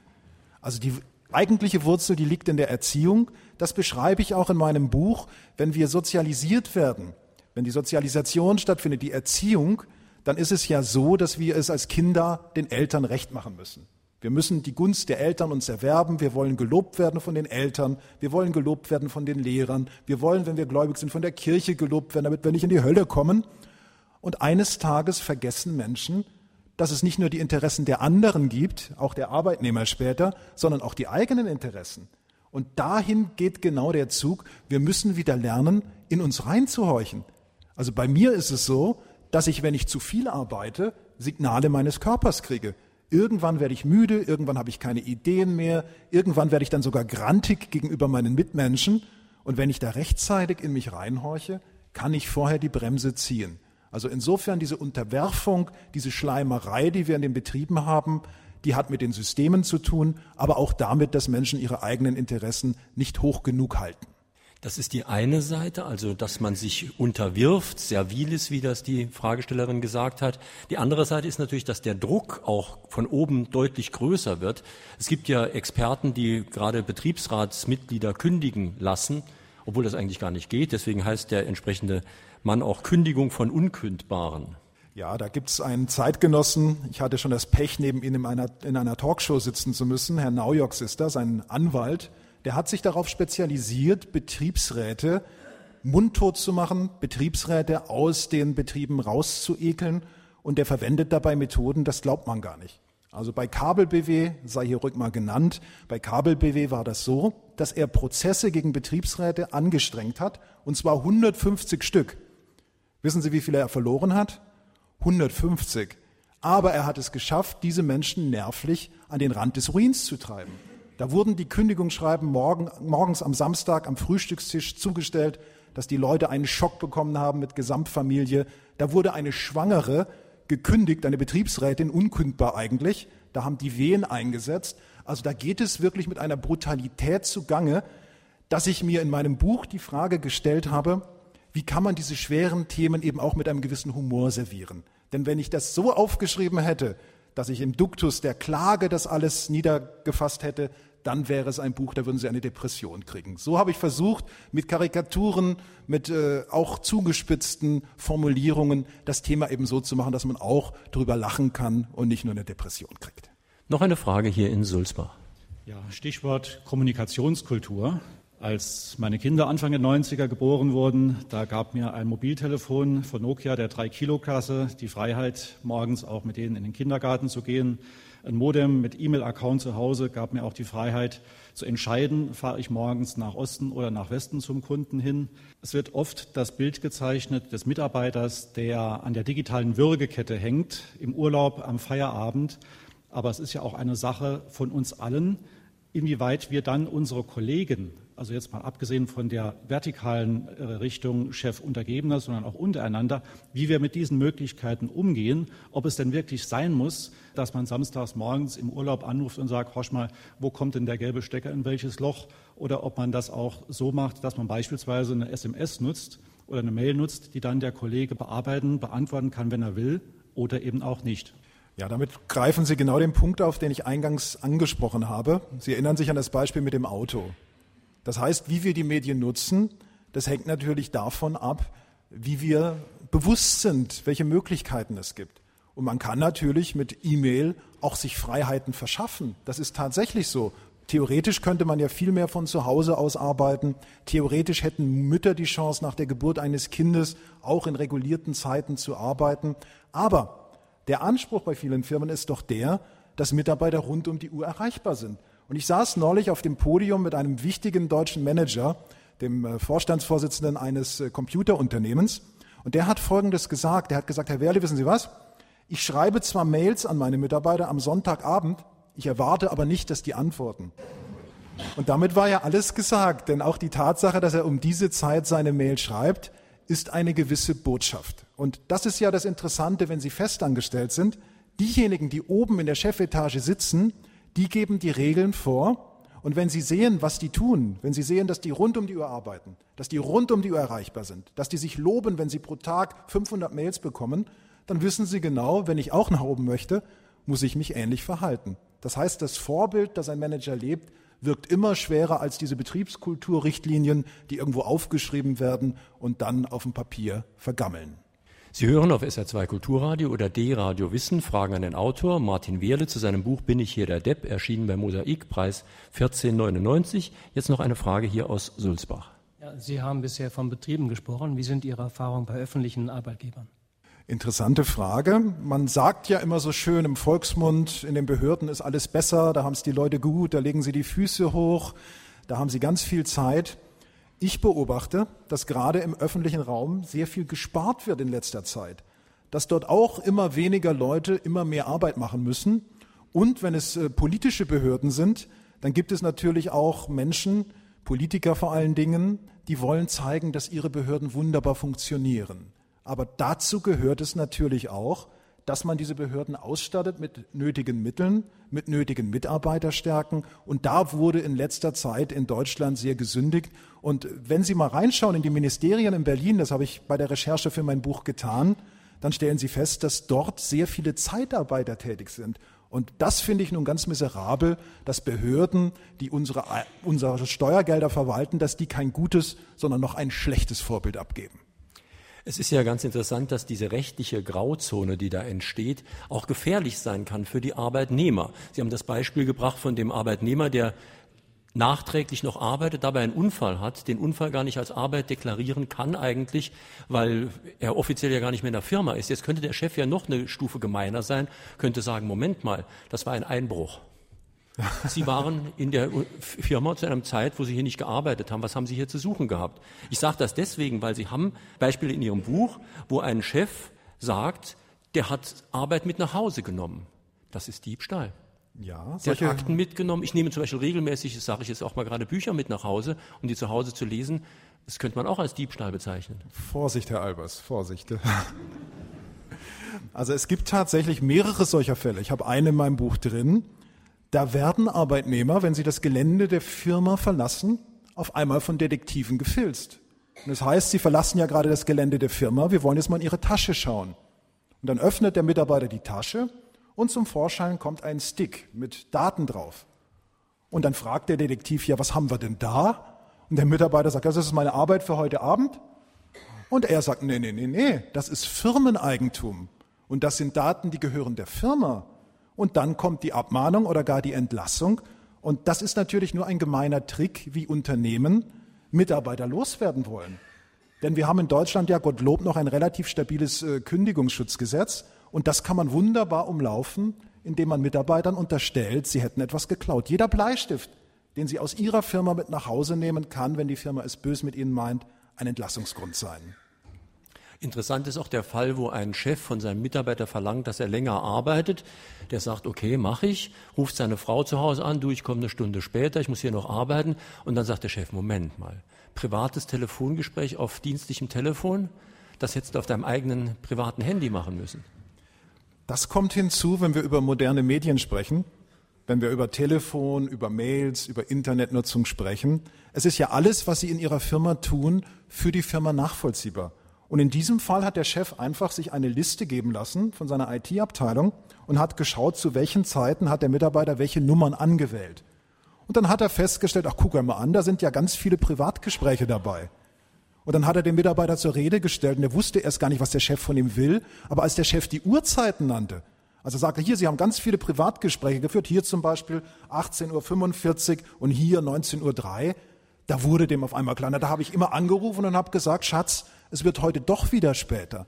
Speaker 3: Also die eigentliche Wurzel, die liegt in der Erziehung. Das beschreibe ich auch in meinem Buch. Wenn wir sozialisiert werden, wenn die Sozialisation stattfindet, die Erziehung, dann ist es ja so, dass wir es als Kinder den Eltern recht machen müssen. Wir müssen die Gunst der Eltern uns erwerben. Wir wollen gelobt werden von den Eltern. Wir wollen gelobt werden von den Lehrern. Wir wollen, wenn wir gläubig sind, von der Kirche gelobt werden, damit wir nicht in die Hölle kommen. Und eines Tages vergessen Menschen, dass es nicht nur die Interessen der anderen gibt, auch der Arbeitnehmer später, sondern auch die eigenen Interessen. Und dahin geht genau der Zug. Wir müssen wieder lernen, in uns reinzuhorchen. Also bei mir ist es so, dass ich, wenn ich zu viel arbeite, Signale meines Körpers kriege. Irgendwann werde ich müde, irgendwann habe ich keine Ideen mehr, irgendwann werde ich dann sogar grantig gegenüber meinen Mitmenschen. Und wenn ich da rechtzeitig in mich reinhorche, kann ich vorher die Bremse ziehen. Also insofern diese Unterwerfung, diese Schleimerei, die wir in den Betrieben haben, die hat mit den Systemen zu tun, aber auch damit, dass Menschen ihre eigenen Interessen nicht hoch genug halten.
Speaker 2: Das ist die eine Seite, also dass man sich unterwirft, servil ist, wie das die Fragestellerin gesagt hat. Die andere Seite ist natürlich, dass der Druck auch von oben deutlich größer wird. Es gibt ja Experten, die gerade Betriebsratsmitglieder kündigen lassen, obwohl das eigentlich gar nicht geht. Deswegen heißt der entsprechende Mann auch Kündigung von Unkündbaren.
Speaker 3: Ja, da gibt es einen Zeitgenossen. Ich hatte schon das Pech, neben ihm in einer, in einer Talkshow sitzen zu müssen. Herr Naujoks ist das, ein Anwalt der hat sich darauf spezialisiert, Betriebsräte mundtot zu machen, Betriebsräte aus den Betrieben rauszuekeln und der verwendet dabei Methoden, das glaubt man gar nicht. Also bei Kabel BW, sei hier ruhig mal genannt, bei Kabel BW war das so, dass er Prozesse gegen Betriebsräte angestrengt hat, und zwar 150 Stück. Wissen Sie, wie viele er verloren hat? 150. Aber er hat es geschafft, diese Menschen nervlich an den Rand des Ruins zu treiben. Da wurden die Kündigungsschreiben morgen, morgens am Samstag am Frühstückstisch zugestellt, dass die Leute einen Schock bekommen haben mit Gesamtfamilie. Da wurde eine Schwangere gekündigt, eine Betriebsrätin, unkündbar eigentlich. Da haben die Wehen eingesetzt. Also da geht es wirklich mit einer Brutalität zugange, dass ich mir in meinem Buch die Frage gestellt habe, wie kann man diese schweren Themen eben auch mit einem gewissen Humor servieren? Denn wenn ich das so aufgeschrieben hätte, dass ich im Duktus der Klage das alles niedergefasst hätte, dann wäre es ein Buch, da würden Sie eine Depression kriegen. So habe ich versucht, mit Karikaturen, mit äh, auch zugespitzten Formulierungen das Thema eben so zu machen, dass man auch drüber lachen kann und nicht nur eine Depression kriegt.
Speaker 2: Noch eine Frage hier in Sulzbach.
Speaker 7: Ja, Stichwort Kommunikationskultur. Als meine Kinder Anfang der 90er geboren wurden, da gab mir ein Mobiltelefon von Nokia der 3-Kilo-Klasse die Freiheit, morgens auch mit denen in den Kindergarten zu gehen. Ein Modem mit E-Mail-Account zu Hause gab mir auch die Freiheit zu entscheiden, fahre ich morgens nach Osten oder nach Westen zum Kunden hin. Es wird oft das Bild gezeichnet des Mitarbeiters, der an der digitalen Würgekette hängt, im Urlaub, am Feierabend. Aber es ist ja auch eine Sache von uns allen, inwieweit wir dann unsere Kollegen also jetzt mal abgesehen von der vertikalen äh, Richtung Chef-Untergebener, sondern auch untereinander, wie wir mit diesen Möglichkeiten umgehen, ob es denn wirklich sein muss, dass man samstags morgens im Urlaub anruft und sagt, horch mal, wo kommt denn der gelbe Stecker in welches Loch? Oder ob man das auch so macht, dass man beispielsweise eine SMS nutzt oder eine Mail nutzt, die dann der Kollege bearbeiten, beantworten kann, wenn er will oder eben auch nicht.
Speaker 3: Ja, damit greifen Sie genau den Punkt auf, den ich eingangs angesprochen habe. Sie erinnern sich an das Beispiel mit dem Auto. Das heißt, wie wir die Medien nutzen, das hängt natürlich davon ab, wie wir bewusst sind, welche Möglichkeiten es gibt. Und man kann natürlich mit E-Mail auch sich Freiheiten verschaffen. Das ist tatsächlich so. Theoretisch könnte man ja viel mehr von zu Hause aus arbeiten. Theoretisch hätten Mütter die Chance, nach der Geburt eines Kindes auch in regulierten Zeiten zu arbeiten. Aber der Anspruch bei vielen Firmen ist doch der, dass Mitarbeiter rund um die Uhr erreichbar sind. Und ich saß neulich auf dem Podium mit einem wichtigen deutschen Manager, dem äh, Vorstandsvorsitzenden eines äh, Computerunternehmens. Und der hat Folgendes gesagt. Der hat gesagt, Herr Werle, wissen Sie was? Ich schreibe zwar Mails an meine Mitarbeiter am Sonntagabend, ich erwarte aber nicht, dass die antworten. Und damit war ja alles gesagt, denn auch die Tatsache, dass er um diese Zeit seine Mail schreibt, ist eine gewisse Botschaft. Und das ist ja das Interessante, wenn Sie festangestellt sind. Diejenigen, die oben in der Chefetage sitzen, die geben die Regeln vor. Und wenn Sie sehen, was die tun, wenn Sie sehen, dass die rund um die Uhr arbeiten, dass die rund um die Uhr erreichbar sind, dass die sich loben, wenn sie pro Tag 500 Mails bekommen, dann wissen Sie genau, wenn ich auch nach oben möchte, muss ich mich ähnlich verhalten. Das heißt, das Vorbild, das ein Manager lebt, wirkt immer schwerer als diese Betriebskulturrichtlinien, die irgendwo aufgeschrieben werden und dann auf dem Papier vergammeln.
Speaker 2: Sie hören auf SR2 Kulturradio oder D-Radio Wissen Fragen an den Autor Martin Wehrle zu seinem Buch Bin ich hier der Depp, erschienen bei Mosaik, Preis 1499. Jetzt noch eine Frage hier aus Sulzbach.
Speaker 8: Ja, Sie haben bisher von Betrieben gesprochen. Wie sind Ihre Erfahrungen bei öffentlichen Arbeitgebern?
Speaker 3: Interessante Frage. Man sagt ja immer so schön im Volksmund, in den Behörden ist alles besser, da haben es die Leute gut, da legen sie die Füße hoch, da haben sie ganz viel Zeit. Ich beobachte, dass gerade im öffentlichen Raum sehr viel gespart wird in letzter Zeit. dass dort auch immer weniger Leute immer mehr Arbeit machen müssen. Und wenn es äh, politische Behörden sind, dann gibt es natürlich auch Menschen, Politiker vor allen Dingen, die wollen zeigen, dass ihre Behörden wunderbar funktionieren. Aber dazu gehört es natürlich auch, dass man diese Behörden ausstattet mit nötigen Mitteln, mit nötigen Mitarbeiterstärken. Und da wurde in letzter Zeit in Deutschland sehr gesündigt. Und wenn Sie mal reinschauen in die Ministerien in Berlin, das habe ich bei der Recherche für mein Buch getan, dann stellen Sie fest, dass dort sehr viele Zeitarbeiter tätig sind. Und das finde ich nun ganz miserabel, dass Behörden, die unsere, unsere Steuergelder verwalten, dass die kein gutes, sondern noch ein schlechtes Vorbild abgeben.
Speaker 2: Es ist ja ganz interessant, dass diese rechtliche Grauzone, die da entsteht, auch gefährlich sein kann für die Arbeitnehmer. Sie haben das Beispiel gebracht von dem Arbeitnehmer, der nachträglich noch arbeitet, dabei einen Unfall hat, den Unfall gar nicht als Arbeit deklarieren kann eigentlich, weil er offiziell ja gar nicht mehr in der Firma ist. Jetzt könnte der Chef ja noch eine Stufe gemeiner sein, könnte sagen, Moment mal, das war ein Einbruch. Sie waren in der Firma zu einer Zeit, wo Sie hier nicht gearbeitet haben. Was haben Sie hier zu suchen gehabt? Ich sage das deswegen, weil Sie haben Beispiele in Ihrem Buch, wo ein Chef sagt, der hat Arbeit mit nach Hause genommen. Das ist Diebstahl. Ja, der hat Akten mitgenommen. Ich nehme zum Beispiel regelmäßig, das sage ich jetzt auch mal gerade, Bücher mit nach Hause, um die zu Hause zu lesen. Das könnte man auch als Diebstahl bezeichnen.
Speaker 3: Vorsicht, Herr Albers, Vorsicht. <laughs> Also es gibt tatsächlich mehrere solcher Fälle. Ich habe einen in meinem Buch drin. Da werden Arbeitnehmer, wenn sie das Gelände der Firma verlassen, auf einmal von Detektiven gefilzt. Und das heißt, sie verlassen ja gerade das Gelände der Firma, wir wollen jetzt mal in ihre Tasche schauen. Und dann öffnet der Mitarbeiter die Tasche und zum Vorschein kommt ein Stick mit Daten drauf. Und dann fragt der Detektiv, ja, was haben wir denn da? Und der Mitarbeiter sagt, das ist meine Arbeit für heute Abend. Und er sagt, nee, nee, nee, nee, das ist Firmeneigentum. Und das sind Daten, die gehören der Firma. Und dann kommt die Abmahnung oder gar die Entlassung. Und das ist natürlich nur ein gemeiner Trick, wie Unternehmen Mitarbeiter loswerden wollen. Denn wir haben in Deutschland ja Gottlob noch ein relativ stabiles äh, Kündigungsschutzgesetz. Und das kann man wunderbar umlaufen, indem man Mitarbeitern unterstellt, sie hätten etwas geklaut. Jeder Bleistift, den sie aus ihrer Firma mit nach Hause nehmen, kann, wenn die Firma es bös mit ihnen meint, ein Entlassungsgrund sein.
Speaker 2: Interessant ist auch der Fall, wo ein Chef von seinem Mitarbeiter verlangt, dass er länger arbeitet. Der sagt, okay, mache ich, ruft seine Frau zu Hause an, du, ich komme eine Stunde später, ich muss hier noch arbeiten. Und dann sagt der Chef, Moment mal, privates Telefongespräch auf dienstlichem Telefon, das hättest du auf deinem eigenen privaten Handy machen müssen.
Speaker 3: Das kommt hinzu, wenn wir über moderne Medien sprechen, wenn wir über Telefon, über Mails, über Internetnutzung sprechen. Es ist ja alles, was Sie in Ihrer Firma tun, für die Firma nachvollziehbar. Und in diesem Fall hat der Chef einfach sich eine Liste geben lassen von seiner IT-Abteilung und hat geschaut, zu welchen Zeiten hat der Mitarbeiter welche Nummern angewählt. Und dann hat er festgestellt, ach guck mal an, da sind ja ganz viele Privatgespräche dabei. Und dann hat er den Mitarbeiter zur Rede gestellt und er wusste erst gar nicht, was der Chef von ihm will. Aber als der Chef die Uhrzeiten nannte, also sagte, hier, Sie haben ganz viele Privatgespräche geführt, hier zum Beispiel 18.45 Uhr und hier 19.03 Uhr, da wurde dem auf einmal klar. Da habe ich immer angerufen und habe gesagt, Schatz, es wird heute doch wieder später.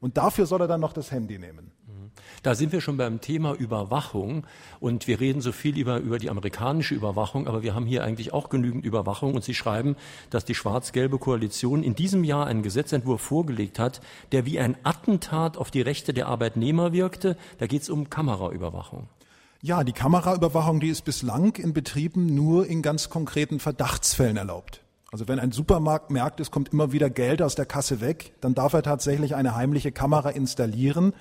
Speaker 3: Und dafür soll er dann noch das Handy nehmen.
Speaker 2: Da sind wir schon beim Thema Überwachung und wir reden so viel über, über die amerikanische Überwachung, aber wir haben hier eigentlich auch genügend Überwachung und Sie schreiben, dass die schwarz-gelbe Koalition in diesem Jahr einen Gesetzentwurf vorgelegt hat, der wie ein Attentat auf die Rechte der Arbeitnehmer wirkte. Da geht es um Kameraüberwachung.
Speaker 3: Ja, die Kameraüberwachung, die ist bislang in Betrieben nur in ganz konkreten Verdachtsfällen erlaubt. Also wenn ein Supermarkt merkt, es kommt immer wieder Geld aus der Kasse weg, dann darf er tatsächlich eine heimliche Kamera installieren.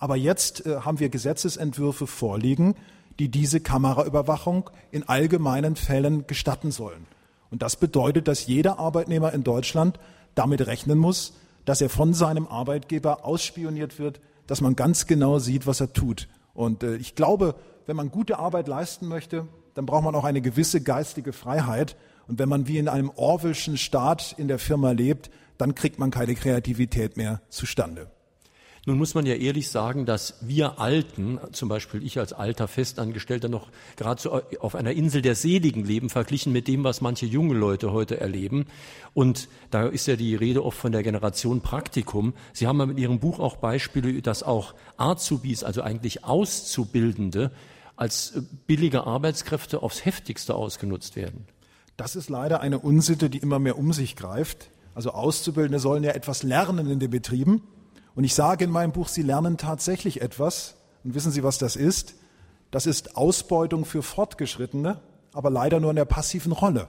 Speaker 3: Aber jetzt äh, haben wir Gesetzesentwürfe vorliegen, die diese Kameraüberwachung in allgemeinen Fällen gestatten sollen. Und das bedeutet, dass jeder Arbeitnehmer in Deutschland damit rechnen muss, dass er von seinem Arbeitgeber ausspioniert wird, dass man ganz genau sieht, was er tut. Und äh, ich glaube, wenn man gute Arbeit leisten möchte, dann braucht man auch eine gewisse geistige Freiheit. Und wenn man wie in einem Orwellschen Staat in der Firma lebt, dann kriegt man keine Kreativität mehr zustande.
Speaker 2: Nun muss man ja ehrlich sagen, dass wir Alten, zum Beispiel ich als alter Festangestellter, noch gerade so auf einer Insel der Seligen leben, verglichen mit dem, was manche junge Leute heute erleben. Und da ist ja die Rede oft von der Generation Praktikum. Sie haben ja mit Ihrem Buch auch Beispiele, dass auch Azubis, also eigentlich Auszubildende, als billige Arbeitskräfte aufs heftigste ausgenutzt werden.
Speaker 3: Das ist leider eine Unsitte, die immer mehr um sich greift. Also Auszubildende sollen ja etwas lernen in den Betrieben Und ich sage in meinem Buch, Sie lernen tatsächlich etwas. Und wissen Sie, was das ist? Das ist Ausbeutung für Fortgeschrittene, aber leider nur in der passiven Rolle.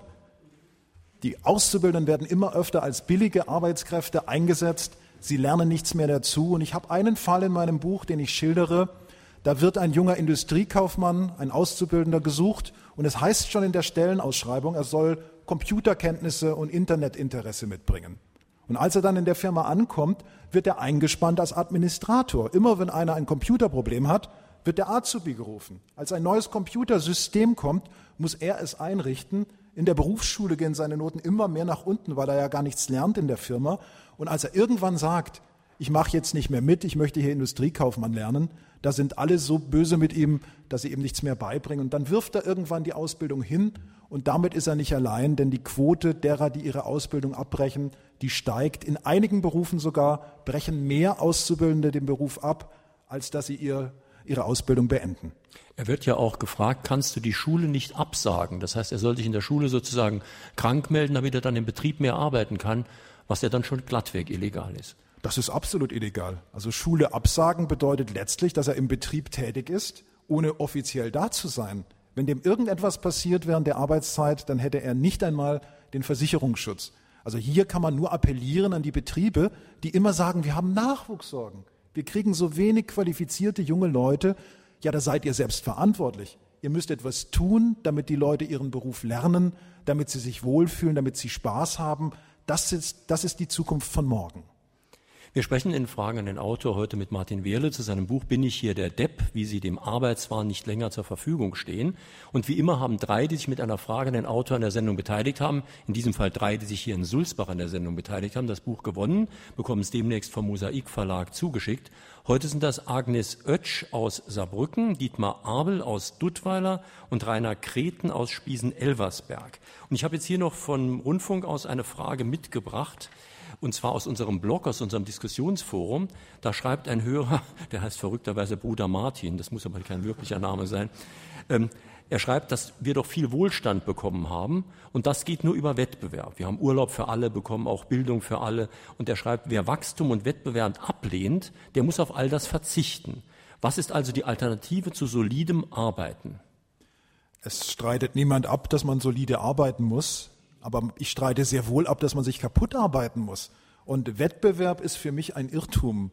Speaker 3: Die Auszubildenden werden immer öfter als billige Arbeitskräfte eingesetzt. Sie lernen nichts mehr dazu. Und ich habe einen Fall in meinem Buch, den ich schildere. Da wird ein junger Industriekaufmann, ein Auszubildender gesucht. Und es heißt schon in der Stellenausschreibung, er soll Computerkenntnisse und Internetinteresse mitbringen. Und als er dann in der Firma ankommt, wird er eingespannt als Administrator. Immer wenn einer ein Computerproblem hat, wird der Azubi gerufen. Als ein neues Computersystem kommt, muss er es einrichten. In der Berufsschule gehen seine Noten immer mehr nach unten, weil er ja gar nichts lernt in der Firma. Und als er irgendwann sagt, ich mache jetzt nicht mehr mit, ich möchte hier Industriekaufmann lernen, da sind alle so böse mit ihm, dass sie ihm nichts mehr beibringen. Und dann wirft er irgendwann die Ausbildung hin und damit ist er nicht allein, denn die Quote derer, die ihre Ausbildung abbrechen, die steigt. In einigen Berufen sogar brechen mehr Auszubildende den Beruf ab, als dass sie ihr, ihre Ausbildung beenden.
Speaker 2: Er wird ja auch gefragt, kannst du die Schule nicht absagen? Das heißt, er soll sich in der Schule sozusagen krank melden, damit er dann im Betrieb mehr arbeiten kann, was ja dann schon glattweg illegal ist.
Speaker 3: Das ist absolut illegal. Also Schule absagen bedeutet letztlich, dass er im Betrieb tätig ist, ohne offiziell da zu sein. Wenn dem irgendetwas passiert während der Arbeitszeit, dann hätte er nicht einmal den Versicherungsschutz. Also hier kann man nur appellieren an die Betriebe, die immer sagen, wir haben Nachwuchssorgen. Wir kriegen so wenig qualifizierte junge Leute. Ja, da seid ihr selbst verantwortlich. Ihr müsst etwas tun, damit die Leute ihren Beruf lernen, damit sie sich wohlfühlen, damit sie Spaß haben. Das ist, das ist die Zukunft von morgen.
Speaker 2: Wir sprechen in Fragen an den Autor heute mit Martin Wehrle zu seinem Buch Bin ich hier der Depp, wie Sie dem Arbeitswahn nicht länger zur Verfügung stehen. Und wie immer haben drei, die sich mit einer Frage an den Autor an der Sendung beteiligt haben, in diesem Fall drei, die sich hier in Sulzbach an der Sendung beteiligt haben, das Buch gewonnen, bekommen es demnächst vom Mosaik Verlag zugeschickt. Heute sind das Agnes Oetsch aus Saarbrücken, Dietmar Abel aus Duttweiler und Rainer Kreten aus Spiesen-Elversberg. Und ich habe jetzt hier noch vom Rundfunk aus eine Frage mitgebracht, und zwar aus unserem Blog, aus unserem Diskussionsforum. Da schreibt ein Hörer, <laughs> der heißt verrückterweise Bruder Martin, das muss aber kein wirklicher Name sein. Ähm, er schreibt, dass wir doch viel Wohlstand bekommen haben und das geht nur über Wettbewerb. Wir haben Urlaub für alle bekommen, auch Bildung für alle. Und er schreibt, wer Wachstum und Wettbewerb ablehnt, der muss auf all das verzichten. Was ist also die Alternative zu solidem Arbeiten?
Speaker 3: Es streitet niemand ab, dass man solide arbeiten muss. Aber ich streite sehr wohl ab, dass man sich kaputt arbeiten muss. Und Wettbewerb ist für mich ein Irrtum.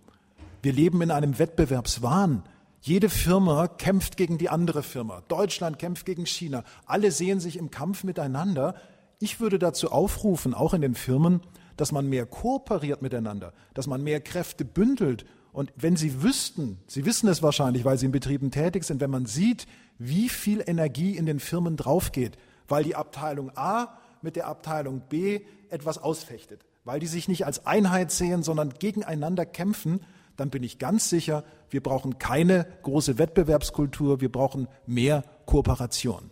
Speaker 3: Wir leben in einem Wettbewerbswahn. Jede Firma kämpft gegen die andere Firma. Deutschland kämpft gegen China. Alle sehen sich im Kampf miteinander. Ich würde dazu aufrufen, auch in den Firmen, dass man mehr kooperiert miteinander, dass man mehr Kräfte bündelt. Und wenn Sie wüssten, Sie wissen es wahrscheinlich, weil Sie in Betrieben tätig sind, wenn man sieht, wie viel Energie in den Firmen draufgeht, weil die Abteilung A mit der Abteilung B etwas ausfechtet, weil die sich nicht als Einheit sehen, sondern gegeneinander kämpfen, dann bin ich ganz sicher, wir brauchen keine große Wettbewerbskultur, wir brauchen mehr Kooperation.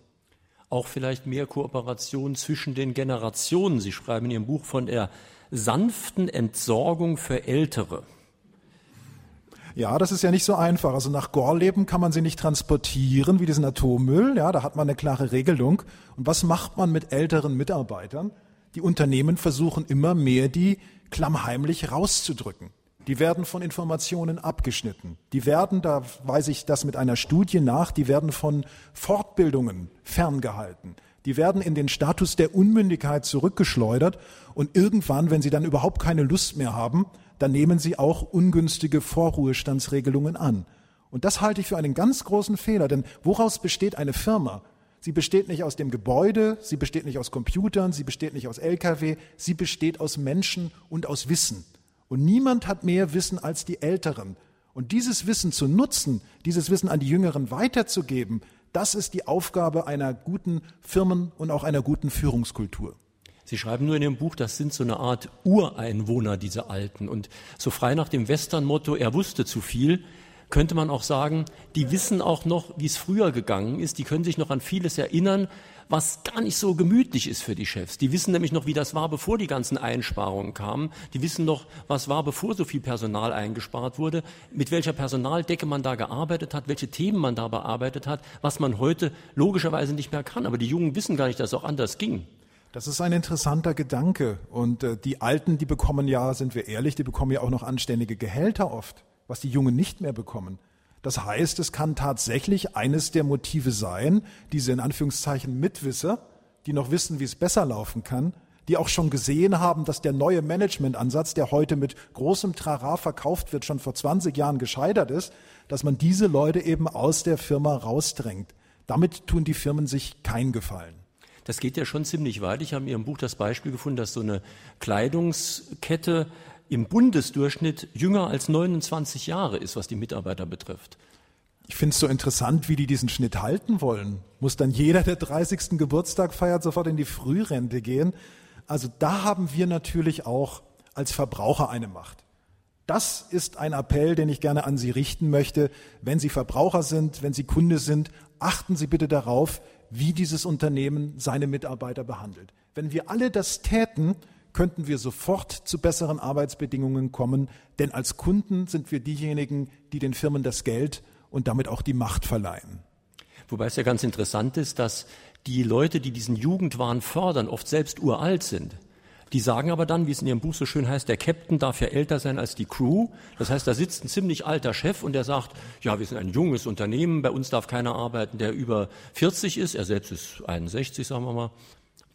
Speaker 2: Auch vielleicht mehr Kooperation zwischen den Generationen. Sie schreiben in Ihrem Buch von der sanften Entsorgung für Ältere.
Speaker 3: Ja, das ist ja nicht so einfach. Also nach Gorleben kann man sie nicht transportieren wie diesen Atommüll. Ja, da hat man eine klare Regelung. Und was macht man mit älteren Mitarbeitern? Die Unternehmen versuchen immer mehr, die klammheimlich rauszudrücken. Die werden von Informationen abgeschnitten. Die werden, da weise ich das mit einer Studie nach, die werden von Fortbildungen ferngehalten. Die werden in den Status der Unmündigkeit zurückgeschleudert und irgendwann, wenn sie dann überhaupt keine Lust mehr haben, dann nehmen sie auch ungünstige Vorruhestandsregelungen an. Und das halte ich für einen ganz großen Fehler, denn woraus besteht eine Firma? Sie besteht nicht aus dem Gebäude, sie besteht nicht aus Computern, sie besteht nicht aus Lkw, sie besteht aus Menschen und aus Wissen. Und niemand hat mehr Wissen als die Älteren. Und dieses Wissen zu nutzen, dieses Wissen an die Jüngeren weiterzugeben, das ist die Aufgabe einer guten Firmen- und auch einer guten Führungskultur.
Speaker 2: Sie schreiben nur in Ihrem Buch, das sind so eine Art Ureinwohner, diese Alten. Und so frei nach dem Western-Motto, er wusste zu viel, könnte man auch sagen, die wissen auch noch, wie es früher gegangen ist. Die können sich noch an vieles erinnern, was gar nicht so gemütlich ist für die Chefs. Die wissen nämlich noch, wie das war, bevor die ganzen Einsparungen kamen. Die wissen noch, was war, bevor so viel Personal eingespart wurde, mit welcher Personaldecke man da gearbeitet hat, welche Themen man da bearbeitet hat, was man heute logischerweise nicht mehr kann. Aber die Jungen wissen gar nicht, dass es auch anders ging.
Speaker 3: Das ist ein interessanter Gedanke. Und äh, die Alten, die bekommen ja, sind wir ehrlich, die bekommen ja auch noch anständige Gehälter oft, was die Jungen nicht mehr bekommen. Das heißt, es kann tatsächlich eines der Motive sein, diese in Anführungszeichen Mitwisser, die noch wissen, wie es besser laufen kann, die auch schon gesehen haben, dass der neue Managementansatz, der heute mit großem Trara verkauft wird, schon vor 20 Jahren gescheitert ist, dass man diese Leute eben aus der Firma rausdrängt. Damit tun die Firmen sich keinen Gefallen.
Speaker 2: Das geht ja schon ziemlich weit. Ich habe in Ihrem Buch das Beispiel gefunden, dass so eine Kleidungskette im Bundesdurchschnitt jünger als 29 Jahre ist, was die Mitarbeiter betrifft.
Speaker 3: Ich finde es so interessant, wie die diesen Schnitt halten wollen. Muss dann jeder, der 30. Geburtstag feiert, sofort in die Frührente gehen? Also da haben wir natürlich auch als Verbraucher eine Macht. Das ist ein Appell, den ich gerne an Sie richten möchte. Wenn Sie Verbraucher sind, wenn Sie Kunde sind, achten Sie bitte darauf, wie dieses Unternehmen seine Mitarbeiter behandelt. Wenn wir alle das täten, könnten wir sofort zu besseren Arbeitsbedingungen kommen, denn als Kunden sind wir diejenigen, die den Firmen das Geld und damit auch die Macht verleihen.
Speaker 2: Wobei es ja ganz interessant ist, dass die Leute, die diesen Jugendwahn fördern, oft selbst uralt sind. Die sagen aber dann, wie es in ihrem Buch so schön heißt, der Captain darf ja älter sein als die Crew. Das heißt, da sitzt ein ziemlich alter Chef und der sagt, ja, wir sind ein junges Unternehmen, bei uns darf keiner arbeiten, der über 40 ist. Er selbst ist 61, sagen wir mal.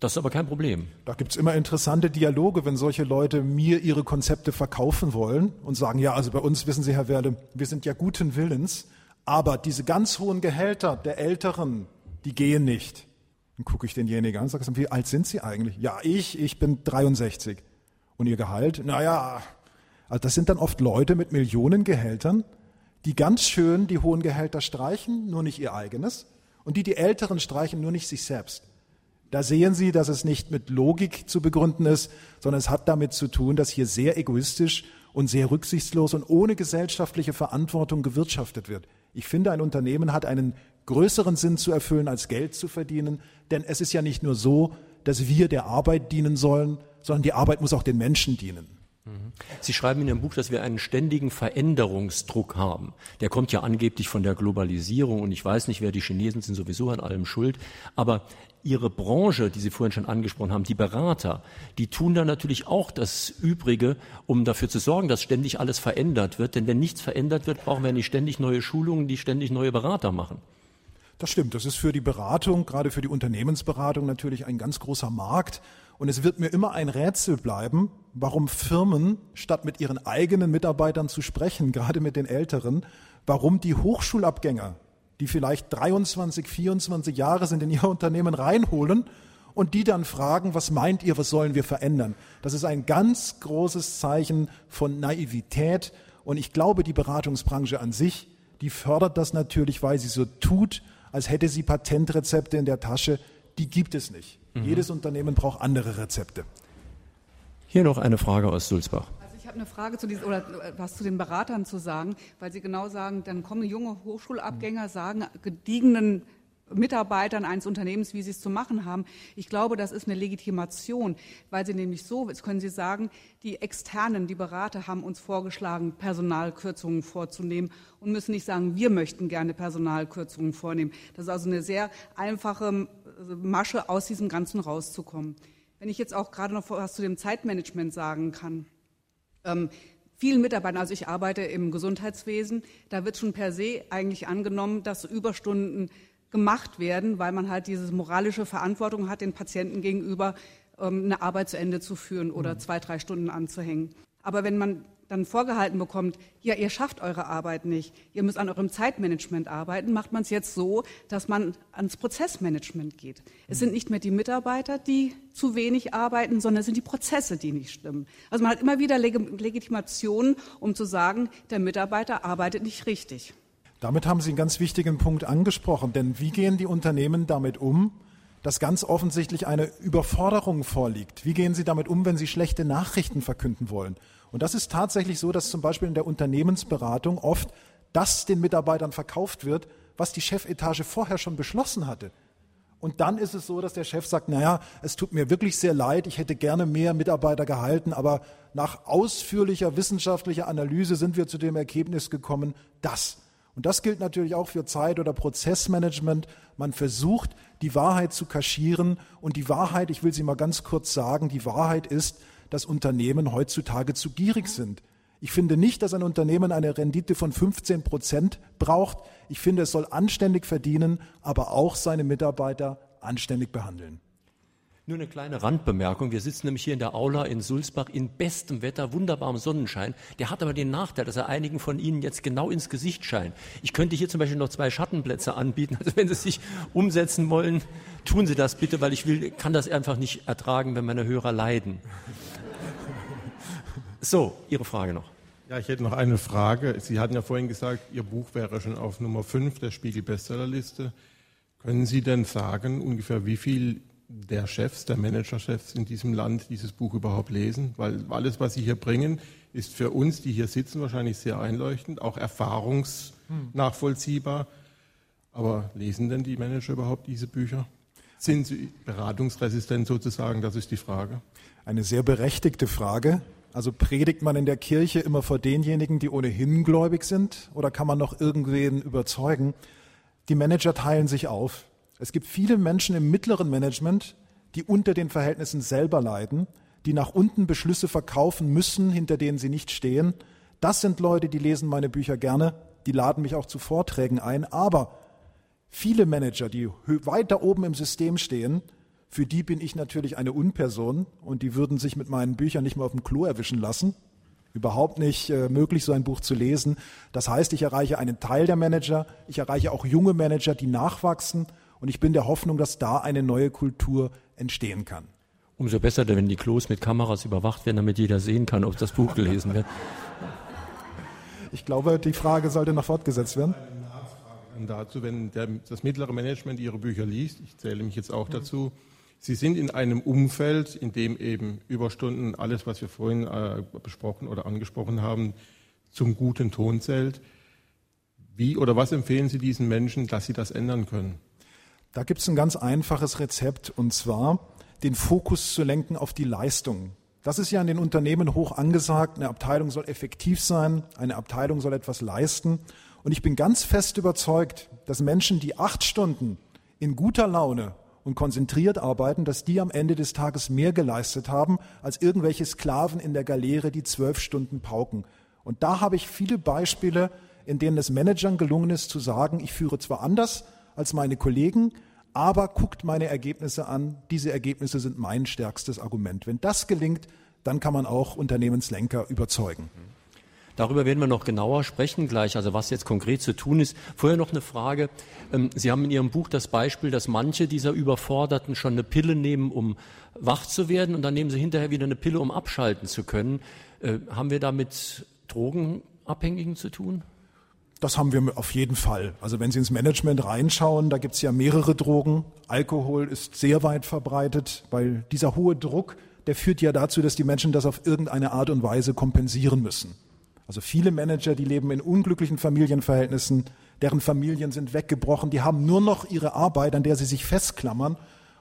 Speaker 2: Das ist aber kein Problem.
Speaker 3: Da gibt's immer interessante Dialoge, wenn solche Leute mir ihre Konzepte verkaufen wollen und sagen, ja, also bei uns wissen Sie, Herr Werle, wir sind ja guten Willens, aber diese ganz hohen Gehälter der Älteren, die gehen nicht. Dann gucke ich denjenigen an und sage, wie alt sind Sie eigentlich? Ja, ich, ich bin 63. Und Ihr Gehalt? Naja, also das sind dann oft Leute mit Millionengehältern, die ganz schön die hohen Gehälter streichen, nur nicht ihr eigenes. Und die die Älteren streichen, nur nicht sich selbst. Da sehen Sie, dass es nicht mit Logik zu begründen ist, sondern es hat damit zu tun, dass hier sehr egoistisch und sehr rücksichtslos und ohne gesellschaftliche Verantwortung gewirtschaftet wird. Ich finde, ein Unternehmen hat einen größeren Sinn zu erfüllen, als Geld zu verdienen. Denn es ist ja nicht nur so, dass wir der Arbeit dienen sollen, sondern die Arbeit muss auch den Menschen dienen.
Speaker 2: Sie schreiben in Ihrem Buch, dass wir einen ständigen Veränderungsdruck haben. Der kommt ja angeblich von der Globalisierung und ich weiß nicht, wer die Chinesen sind sowieso an allem schuld. Aber Ihre Branche, die Sie vorhin schon angesprochen haben, die Berater, die tun da natürlich auch das Übrige, um dafür zu sorgen, dass ständig alles verändert wird. Denn wenn nichts verändert wird, brauchen wir nicht ständig neue Schulungen, die ständig neue Berater machen.
Speaker 3: Das stimmt. Das ist für die Beratung, gerade für die Unternehmensberatung natürlich ein ganz großer Markt. Und es wird mir immer ein Rätsel bleiben, warum Firmen, statt mit ihren eigenen Mitarbeitern zu sprechen, <laughs> gerade mit den Älteren, warum die Hochschulabgänger, die vielleicht 23, 24 Jahre sind, in ihr Unternehmen reinholen und die dann fragen, was meint ihr, was sollen wir verändern? Das ist ein ganz großes Zeichen von Naivität. Und ich glaube, die Beratungsbranche an sich, die fördert das natürlich, weil sie so tut, als hätte sie Patentrezepte in der Tasche. Die gibt es nicht. Mhm. Jedes Unternehmen braucht andere Rezepte.
Speaker 2: Hier noch eine Frage aus Sulzbach.
Speaker 9: Also ich habe eine Frage zu diesen, oder was zu den Beratern zu sagen, weil Sie genau sagen, dann kommen junge Hochschulabgänger, sagen gediegenen Mitarbeitern eines Unternehmens, wie sie es zu machen haben. Ich glaube, das ist eine Legitimation, weil sie nämlich so, jetzt können Sie sagen, die Externen, die Berater haben uns vorgeschlagen, Personalkürzungen vorzunehmen und müssen nicht sagen, wir möchten gerne Personalkürzungen vornehmen. Das ist also eine sehr einfache Masche, aus diesem Ganzen rauszukommen. Wenn ich jetzt auch gerade noch was zu dem Zeitmanagement sagen kann. Ähm, vielen Mitarbeitern, also ich arbeite im Gesundheitswesen, da wird schon per se eigentlich angenommen, dass Überstunden gemacht werden, weil man halt diese moralische Verantwortung hat, den Patienten gegenüber ähm, eine Arbeit zu Ende zu führen oder mhm. zwei, drei Stunden anzuhängen. Aber wenn man dann vorgehalten bekommt, ja, ihr schafft eure Arbeit nicht, ihr müsst an eurem Zeitmanagement arbeiten, macht man es jetzt so, dass man ans Prozessmanagement geht. Es sind nicht mehr die Mitarbeiter, die zu wenig arbeiten, sondern es sind die Prozesse, die nicht stimmen. Also man hat immer wieder Legitimationen, um zu sagen, der Mitarbeiter arbeitet nicht richtig.
Speaker 3: Damit haben Sie einen ganz wichtigen Punkt angesprochen, denn wie gehen die Unternehmen damit um, dass ganz offensichtlich eine Überforderung vorliegt? Wie gehen Sie damit um, wenn Sie schlechte Nachrichten verkünden wollen? Und das ist tatsächlich so, dass zum Beispiel in der Unternehmensberatung oft das den Mitarbeitern verkauft wird, was die Chefetage vorher schon beschlossen hatte. Und dann ist es so, dass der Chef sagt, naja, es tut mir wirklich sehr leid, ich hätte gerne mehr Mitarbeiter gehalten, aber nach ausführlicher wissenschaftlicher Analyse sind wir zu dem Ergebnis gekommen, dass Und das gilt natürlich auch für Zeit- oder Prozessmanagement. Man versucht, die Wahrheit zu kaschieren. Und die Wahrheit, ich will sie mal ganz kurz sagen, die Wahrheit ist, dass Unternehmen heutzutage zu gierig sind. Ich finde nicht, dass ein Unternehmen eine Rendite von 15 Prozent braucht. Ich finde, es soll anständig verdienen, aber auch seine Mitarbeiter anständig behandeln.
Speaker 2: Nur eine kleine Randbemerkung. Wir sitzen nämlich hier in der Aula in Sulzbach in bestem Wetter, wunderbarem Sonnenschein. Der hat aber den Nachteil, dass er einigen von Ihnen jetzt genau ins Gesicht scheint. Ich könnte hier zum Beispiel noch zwei Schattenplätze anbieten. Also wenn Sie sich umsetzen wollen, tun Sie das bitte, weil ich will, kann das einfach nicht ertragen, wenn meine Hörer leiden. So, Ihre Frage noch.
Speaker 10: Ja, ich hätte noch eine Frage. Sie hatten ja vorhin gesagt, Ihr Buch wäre schon auf Nummer 5 der Spiegel-Bestsellerliste. Können Sie denn sagen, ungefähr wie viel der Chefs, der Managerchefs in diesem Land dieses Buch überhaupt lesen? Weil alles, was Sie hier bringen, ist für uns, die hier sitzen, wahrscheinlich sehr einleuchtend, auch erfahrungsnachvollziehbar. Aber lesen denn die Manager überhaupt diese Bücher? Sind sie beratungsresistent sozusagen? Das ist die Frage.
Speaker 3: Eine sehr berechtigte Frage. Also predigt man in der Kirche immer vor denjenigen, die ohnehin gläubig sind, oder kann man noch irgendwen überzeugen? Die Manager teilen sich auf. Es gibt viele Menschen im mittleren Management, die unter den Verhältnissen selber leiden, die nach unten Beschlüsse verkaufen müssen, hinter denen sie nicht stehen. Das sind Leute, die lesen meine Bücher gerne, die laden mich auch zu Vorträgen ein. Aber viele Manager, die weiter oben im System stehen, für die bin ich natürlich eine Unperson und die würden sich mit meinen Büchern nicht mehr auf dem Klo erwischen lassen. Überhaupt nicht äh, möglich, so ein Buch zu lesen. Das heißt, ich erreiche einen Teil der Manager, ich erreiche auch junge Manager, die nachwachsen und ich bin der Hoffnung, dass da eine neue Kultur entstehen kann.
Speaker 2: Umso besser, wenn die Klos mit Kameras überwacht werden, damit jeder sehen kann, ob das Buch gelesen wird.
Speaker 3: Ich glaube, die Frage sollte noch fortgesetzt werden.
Speaker 10: Und dazu, wenn der, das mittlere Management Ihre Bücher liest, ich zähle mich jetzt auch dazu, Sie sind in einem Umfeld, in dem eben Überstunden, alles, was wir vorhin äh, besprochen oder angesprochen haben, zum guten Ton zählt. Wie oder was empfehlen Sie diesen Menschen, dass sie das ändern können?
Speaker 3: Da gibt es ein ganz einfaches Rezept und zwar den Fokus zu lenken auf die Leistung. Das ist ja in den Unternehmen hoch angesagt. Eine Abteilung soll effektiv sein, eine Abteilung soll etwas leisten. Und ich bin ganz fest überzeugt, dass Menschen, die acht Stunden in guter Laune und konzentriert arbeiten, dass die am Ende des Tages mehr geleistet haben als irgendwelche Sklaven in der Galeere, die zwölf Stunden pauken. Und da habe ich viele Beispiele, in denen es Managern gelungen ist zu sagen, ich führe zwar anders, als meine Kollegen, aber guckt meine Ergebnisse an. Diese Ergebnisse sind mein stärkstes Argument. Wenn das gelingt, dann kann man auch Unternehmenslenker überzeugen.
Speaker 2: Darüber werden wir noch genauer sprechen gleich, also was jetzt konkret zu tun ist. Vorher noch eine Frage. Ähm, Sie haben in Ihrem Buch das Beispiel, dass manche dieser Überforderten schon eine Pille nehmen, um wach zu werden und dann nehmen sie hinterher wieder eine Pille, um abschalten zu können. Äh, haben wir da mit Drogenabhängigen zu tun?
Speaker 3: Das haben wir auf jeden Fall. Also wenn Sie ins Management reinschauen, da gibt es ja mehrere Drogen. Alkohol ist sehr weit verbreitet, weil dieser hohe Druck, der führt ja dazu, dass die Menschen das auf irgendeine Art und Weise kompensieren müssen. Also viele Manager, die leben in unglücklichen Familienverhältnissen, deren Familien sind weggebrochen, die haben nur noch ihre Arbeit, an der sie sich festklammern.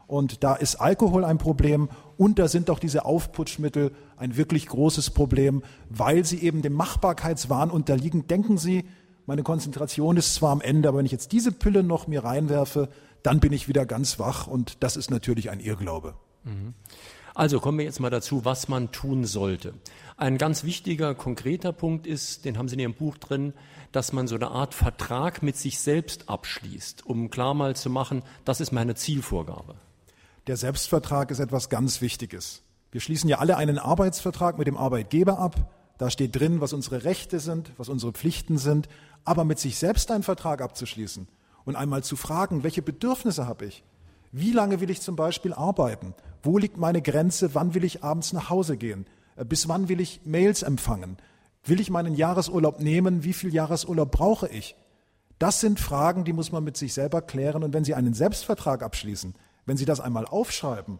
Speaker 3: Und da ist Alkohol ein Problem und da sind auch diese Aufputschmittel ein wirklich großes Problem, weil sie eben dem Machbarkeitswahn unterliegen. Denken Sie, meine Konzentration ist zwar am Ende, aber wenn ich jetzt diese Pille noch mir reinwerfe, dann bin ich wieder ganz wach und das ist natürlich ein Irrglaube.
Speaker 2: Mhm. Also kommen wir jetzt mal dazu, was man tun sollte. Ein ganz wichtiger, konkreter Punkt ist, den haben Sie in Ihrem Buch drin, dass man so eine Art Vertrag mit sich selbst abschließt, um klar mal zu machen, das ist meine Zielvorgabe.
Speaker 3: Der Selbstvertrag ist etwas ganz Wichtiges. Wir schließen ja alle einen Arbeitsvertrag mit dem Arbeitgeber ab. Da steht drin, was unsere Rechte sind, was unsere Pflichten sind aber mit sich selbst einen Vertrag abzuschließen und einmal zu fragen, welche Bedürfnisse habe ich? Wie lange will ich zum Beispiel arbeiten? Wo liegt meine Grenze? Wann will ich abends nach Hause gehen? Äh, bis wann will ich Mails empfangen? Will ich meinen Jahresurlaub nehmen? Wie viel Jahresurlaub brauche ich? Das sind Fragen, die muss man mit sich selber klären. Und wenn Sie einen Selbstvertrag abschließen, wenn Sie das einmal aufschreiben,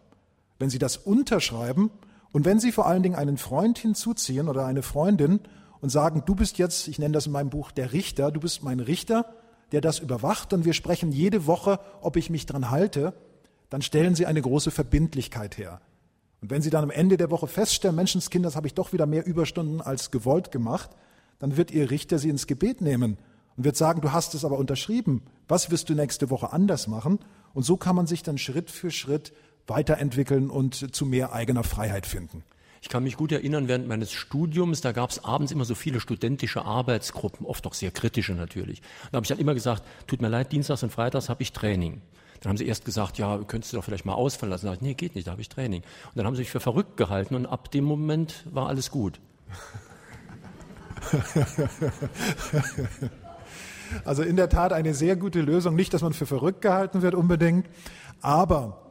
Speaker 3: wenn Sie das unterschreiben und wenn Sie vor allen Dingen einen Freund hinzuziehen oder eine Freundin und sagen, du bist jetzt, ich nenne das in meinem Buch, der Richter, du bist mein Richter, der das überwacht und wir sprechen jede Woche, ob ich mich dran halte, dann stellen Sie eine große Verbindlichkeit her. Und wenn Sie dann am Ende der Woche feststellen, Menschenskind, das habe ich doch wieder mehr Überstunden als gewollt gemacht, dann wird Ihr Richter Sie ins Gebet nehmen und wird sagen, du hast es aber unterschrieben. Was wirst du nächste Woche anders machen? Und so kann man sich dann Schritt für Schritt weiterentwickeln und zu mehr eigener Freiheit finden.
Speaker 2: Ich kann mich gut erinnern, während meines Studiums, da gab es abends immer so viele studentische Arbeitsgruppen, oft auch sehr kritische natürlich. Da habe ich dann immer gesagt, tut mir leid, Dienstags und Freitags habe ich Training. Dann haben sie erst gesagt, ja, könntest du doch vielleicht mal ausfallen lassen. Dann ich, nee, geht nicht, da habe ich Training. Und dann haben sie sich für verrückt gehalten und ab dem Moment war alles gut. <laughs>
Speaker 3: Also in der Tat eine sehr gute Lösung. Nicht, dass man für verrückt gehalten wird unbedingt, aber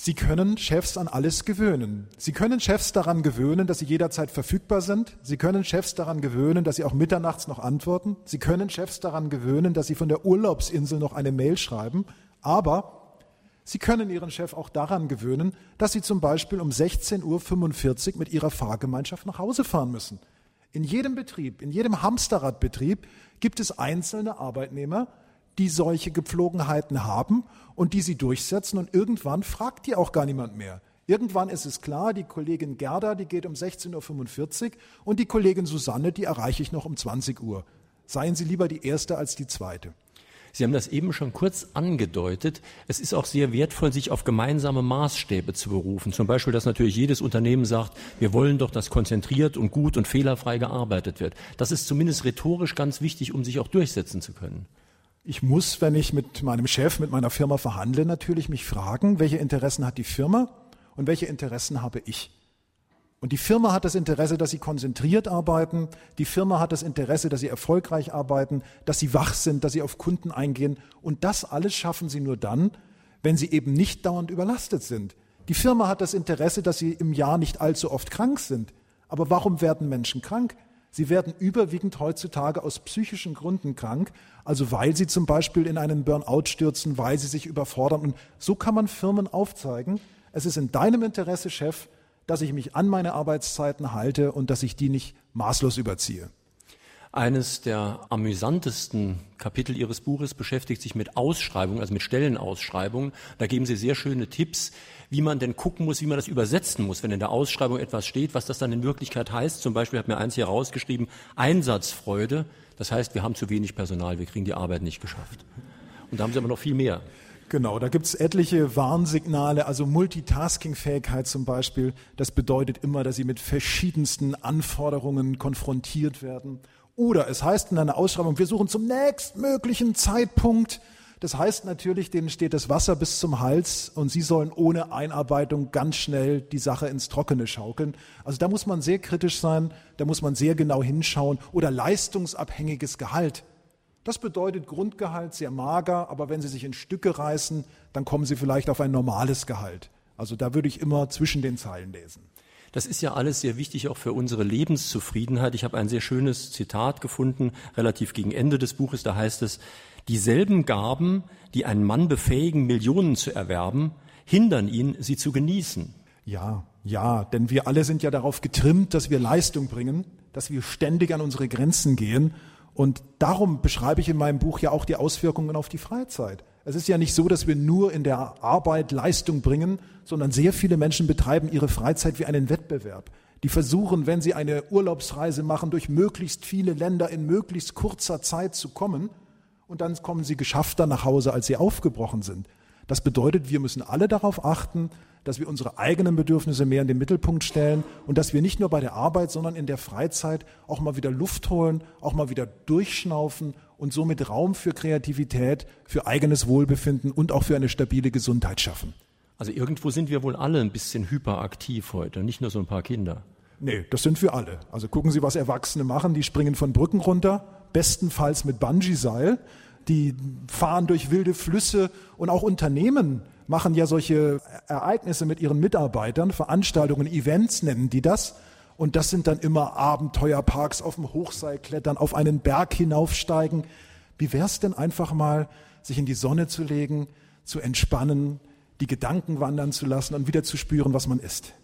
Speaker 3: Sie können Chefs an alles gewöhnen. Sie können Chefs daran gewöhnen, dass sie jederzeit verfügbar sind. Sie können Chefs daran gewöhnen, dass sie auch mitternachts noch antworten. Sie können Chefs daran gewöhnen, dass sie von der Urlaubsinsel noch eine Mail schreiben. Aber Sie können Ihren Chef auch daran gewöhnen, dass Sie zum Beispiel um 16.45 Uhr mit Ihrer Fahrgemeinschaft nach Hause fahren müssen. In jedem Betrieb, in jedem Hamsterradbetrieb gibt es einzelne Arbeitnehmer, die solche Gepflogenheiten haben und die sie durchsetzen und irgendwann fragt die auch gar niemand mehr. Irgendwann ist es klar, die Kollegin Gerda, die geht um 16.45 Uhr und die Kollegin Susanne, die erreiche ich noch um 20 Uhr. Seien Sie lieber die Erste als die Zweite.
Speaker 2: Sie haben das eben schon kurz angedeutet. Es ist auch sehr wertvoll, sich auf gemeinsame Maßstäbe zu berufen. Zum Beispiel, dass natürlich jedes Unternehmen sagt, wir wollen doch, dass konzentriert und gut und fehlerfrei gearbeitet wird. Das ist zumindest rhetorisch ganz wichtig, um sich auch durchsetzen zu können.
Speaker 3: Ich muss, wenn ich mit meinem Chef, mit meiner Firma verhandle, natürlich mich fragen, welche Interessen hat die Firma und welche Interessen habe ich. Und die Firma hat das Interesse, dass sie konzentriert arbeiten. Die Firma hat das Interesse, dass sie erfolgreich arbeiten, dass sie wach sind, dass sie auf Kunden eingehen. Und das alles schaffen sie nur dann, wenn sie eben nicht dauernd überlastet sind. Die Firma hat das Interesse, dass sie im Jahr nicht allzu oft krank sind. Aber warum werden Menschen krank? Sie werden überwiegend heutzutage aus psychischen Gründen krank, also weil sie zum Beispiel in einen Burnout stürzen, weil sie sich überfordern. Und so kann man Firmen aufzeigen, es ist in deinem Interesse, Chef, dass ich mich an meine Arbeitszeiten halte und dass ich die nicht maßlos überziehe.
Speaker 2: Eines der amüsantesten Kapitel Ihres Buches beschäftigt sich mit Ausschreibungen, also mit Stellenausschreibungen. Da geben Sie sehr schöne Tipps, wie man denn gucken muss, wie man das übersetzen muss, wenn in der Ausschreibung etwas steht, was das dann in Wirklichkeit heißt. Zum Beispiel hat mir eins hier rausgeschrieben, Einsatzfreude. Das heißt, wir haben zu wenig Personal, wir kriegen die Arbeit nicht geschafft. Und da haben Sie aber noch viel mehr.
Speaker 3: Genau, da gibt es etliche Warnsignale, also Multitasking-Fähigkeit zum Beispiel. Das bedeutet immer, dass Sie mit verschiedensten Anforderungen konfrontiert werden. Oder es heißt in einer Ausschreibung, wir suchen zum nächstmöglichen Zeitpunkt. Das heißt natürlich, denen steht das Wasser bis zum Hals und sie sollen ohne Einarbeitung ganz schnell die Sache ins Trockene schaukeln. Also da muss man sehr kritisch sein, da muss man sehr genau hinschauen. Oder leistungsabhängiges Gehalt. Das bedeutet Grundgehalt sehr mager, aber wenn Sie sich in Stücke reißen, dann kommen Sie vielleicht auf ein normales Gehalt. Also da würde ich immer zwischen den Zeilen lesen.
Speaker 2: Das ist ja alles sehr wichtig auch für unsere Lebenszufriedenheit. Ich habe ein sehr schönes Zitat gefunden, relativ gegen Ende des Buches. Da heißt es, dieselben Gaben, die einen Mann befähigen, Millionen zu erwerben, hindern ihn, sie zu genießen.
Speaker 3: Ja, ja, denn wir alle sind ja darauf getrimmt, dass wir Leistung bringen, dass wir ständig an unsere Grenzen gehen und darum beschreibe ich in meinem Buch ja auch die Auswirkungen auf die Freizeit. Es ist ja nicht so, dass wir nur in der Arbeit Leistung bringen, sondern sehr viele Menschen betreiben ihre Freizeit wie einen Wettbewerb. Die versuchen, wenn sie eine Urlaubsreise machen, durch möglichst viele Länder in möglichst kurzer Zeit zu kommen. Und dann kommen sie geschaffter nach Hause, als sie aufgebrochen sind. Das bedeutet, wir müssen alle darauf achten, dass wir unsere eigenen Bedürfnisse mehr in den Mittelpunkt stellen und dass wir nicht nur bei der Arbeit, sondern in der Freizeit auch mal wieder Luft holen, auch mal wieder durchschnaufen und somit Raum für Kreativität, für eigenes Wohlbefinden und auch für eine stabile Gesundheit schaffen.
Speaker 2: Also irgendwo sind wir wohl alle ein bisschen hyperaktiv heute, nicht nur so ein paar Kinder.
Speaker 3: Nee, das sind wir alle. Also gucken Sie, was Erwachsene machen. Die springen von Brücken runter, bestenfalls mit Bungee-Seil. Die fahren durch wilde Flüsse und auch Unternehmen machen ja solche Ereignisse mit ihren Mitarbeitern, Veranstaltungen, Events nennen die das. Und das sind dann immer Abenteuerparks auf dem Hochseil klettern, auf einen Berg hinaufsteigen. Wie wär's denn einfach mal, sich in die Sonne zu legen, zu entspannen, die Gedanken wandern zu lassen und wieder zu spüren, was man ist?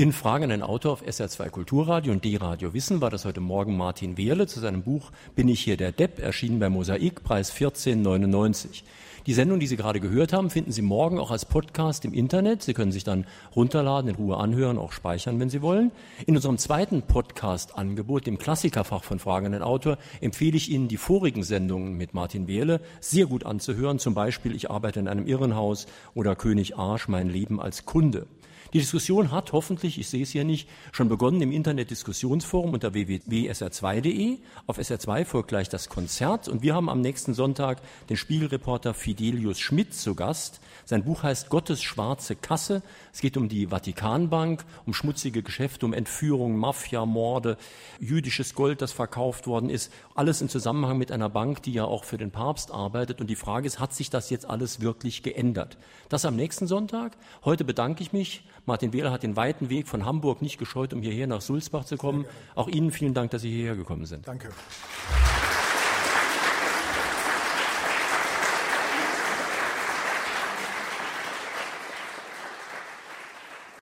Speaker 2: In Fragen an den Autor auf SR2 Kulturradio und D-Radio Wissen war das heute Morgen Martin Wehrle zu seinem Buch Bin ich hier der Depp, erschienen bei Mosaik, Preis 14,99. Die Sendung, die Sie gerade gehört haben, finden Sie morgen auch als Podcast im Internet. Sie können sich dann runterladen, in Ruhe anhören, auch speichern, wenn Sie wollen. In unserem zweiten Podcast-Angebot, dem Klassikerfach von Fragen an den Autor, empfehle ich Ihnen die vorigen Sendungen mit Martin Wehle sehr gut anzuhören. Zum Beispiel Ich arbeite in einem Irrenhaus oder König Arsch, mein Leben als Kunde. Die Diskussion hat hoffentlich, ich sehe es hier nicht, schon begonnen im Internet-Diskussionsforum unter www.sr2.de. Auf SR2 folgt gleich das Konzert und wir haben am nächsten Sonntag den Spiegelreporter Fidelius Schmidt zu Gast. Sein Buch heißt Gottes schwarze Kasse. Es geht um die Vatikanbank, um schmutzige Geschäfte, um Entführungen, Mafia, Morde, jüdisches Gold, das verkauft worden ist. Alles im Zusammenhang mit einer Bank, die ja auch für den Papst arbeitet. Und die Frage ist, hat sich das jetzt alles wirklich geändert? Das am nächsten Sonntag. Heute bedanke ich mich Martin Wähler hat den weiten Weg von Hamburg nicht gescheut, um hierher nach Sulzbach zu kommen. Auch Ihnen vielen Dank, dass Sie hierher gekommen sind.
Speaker 3: Danke.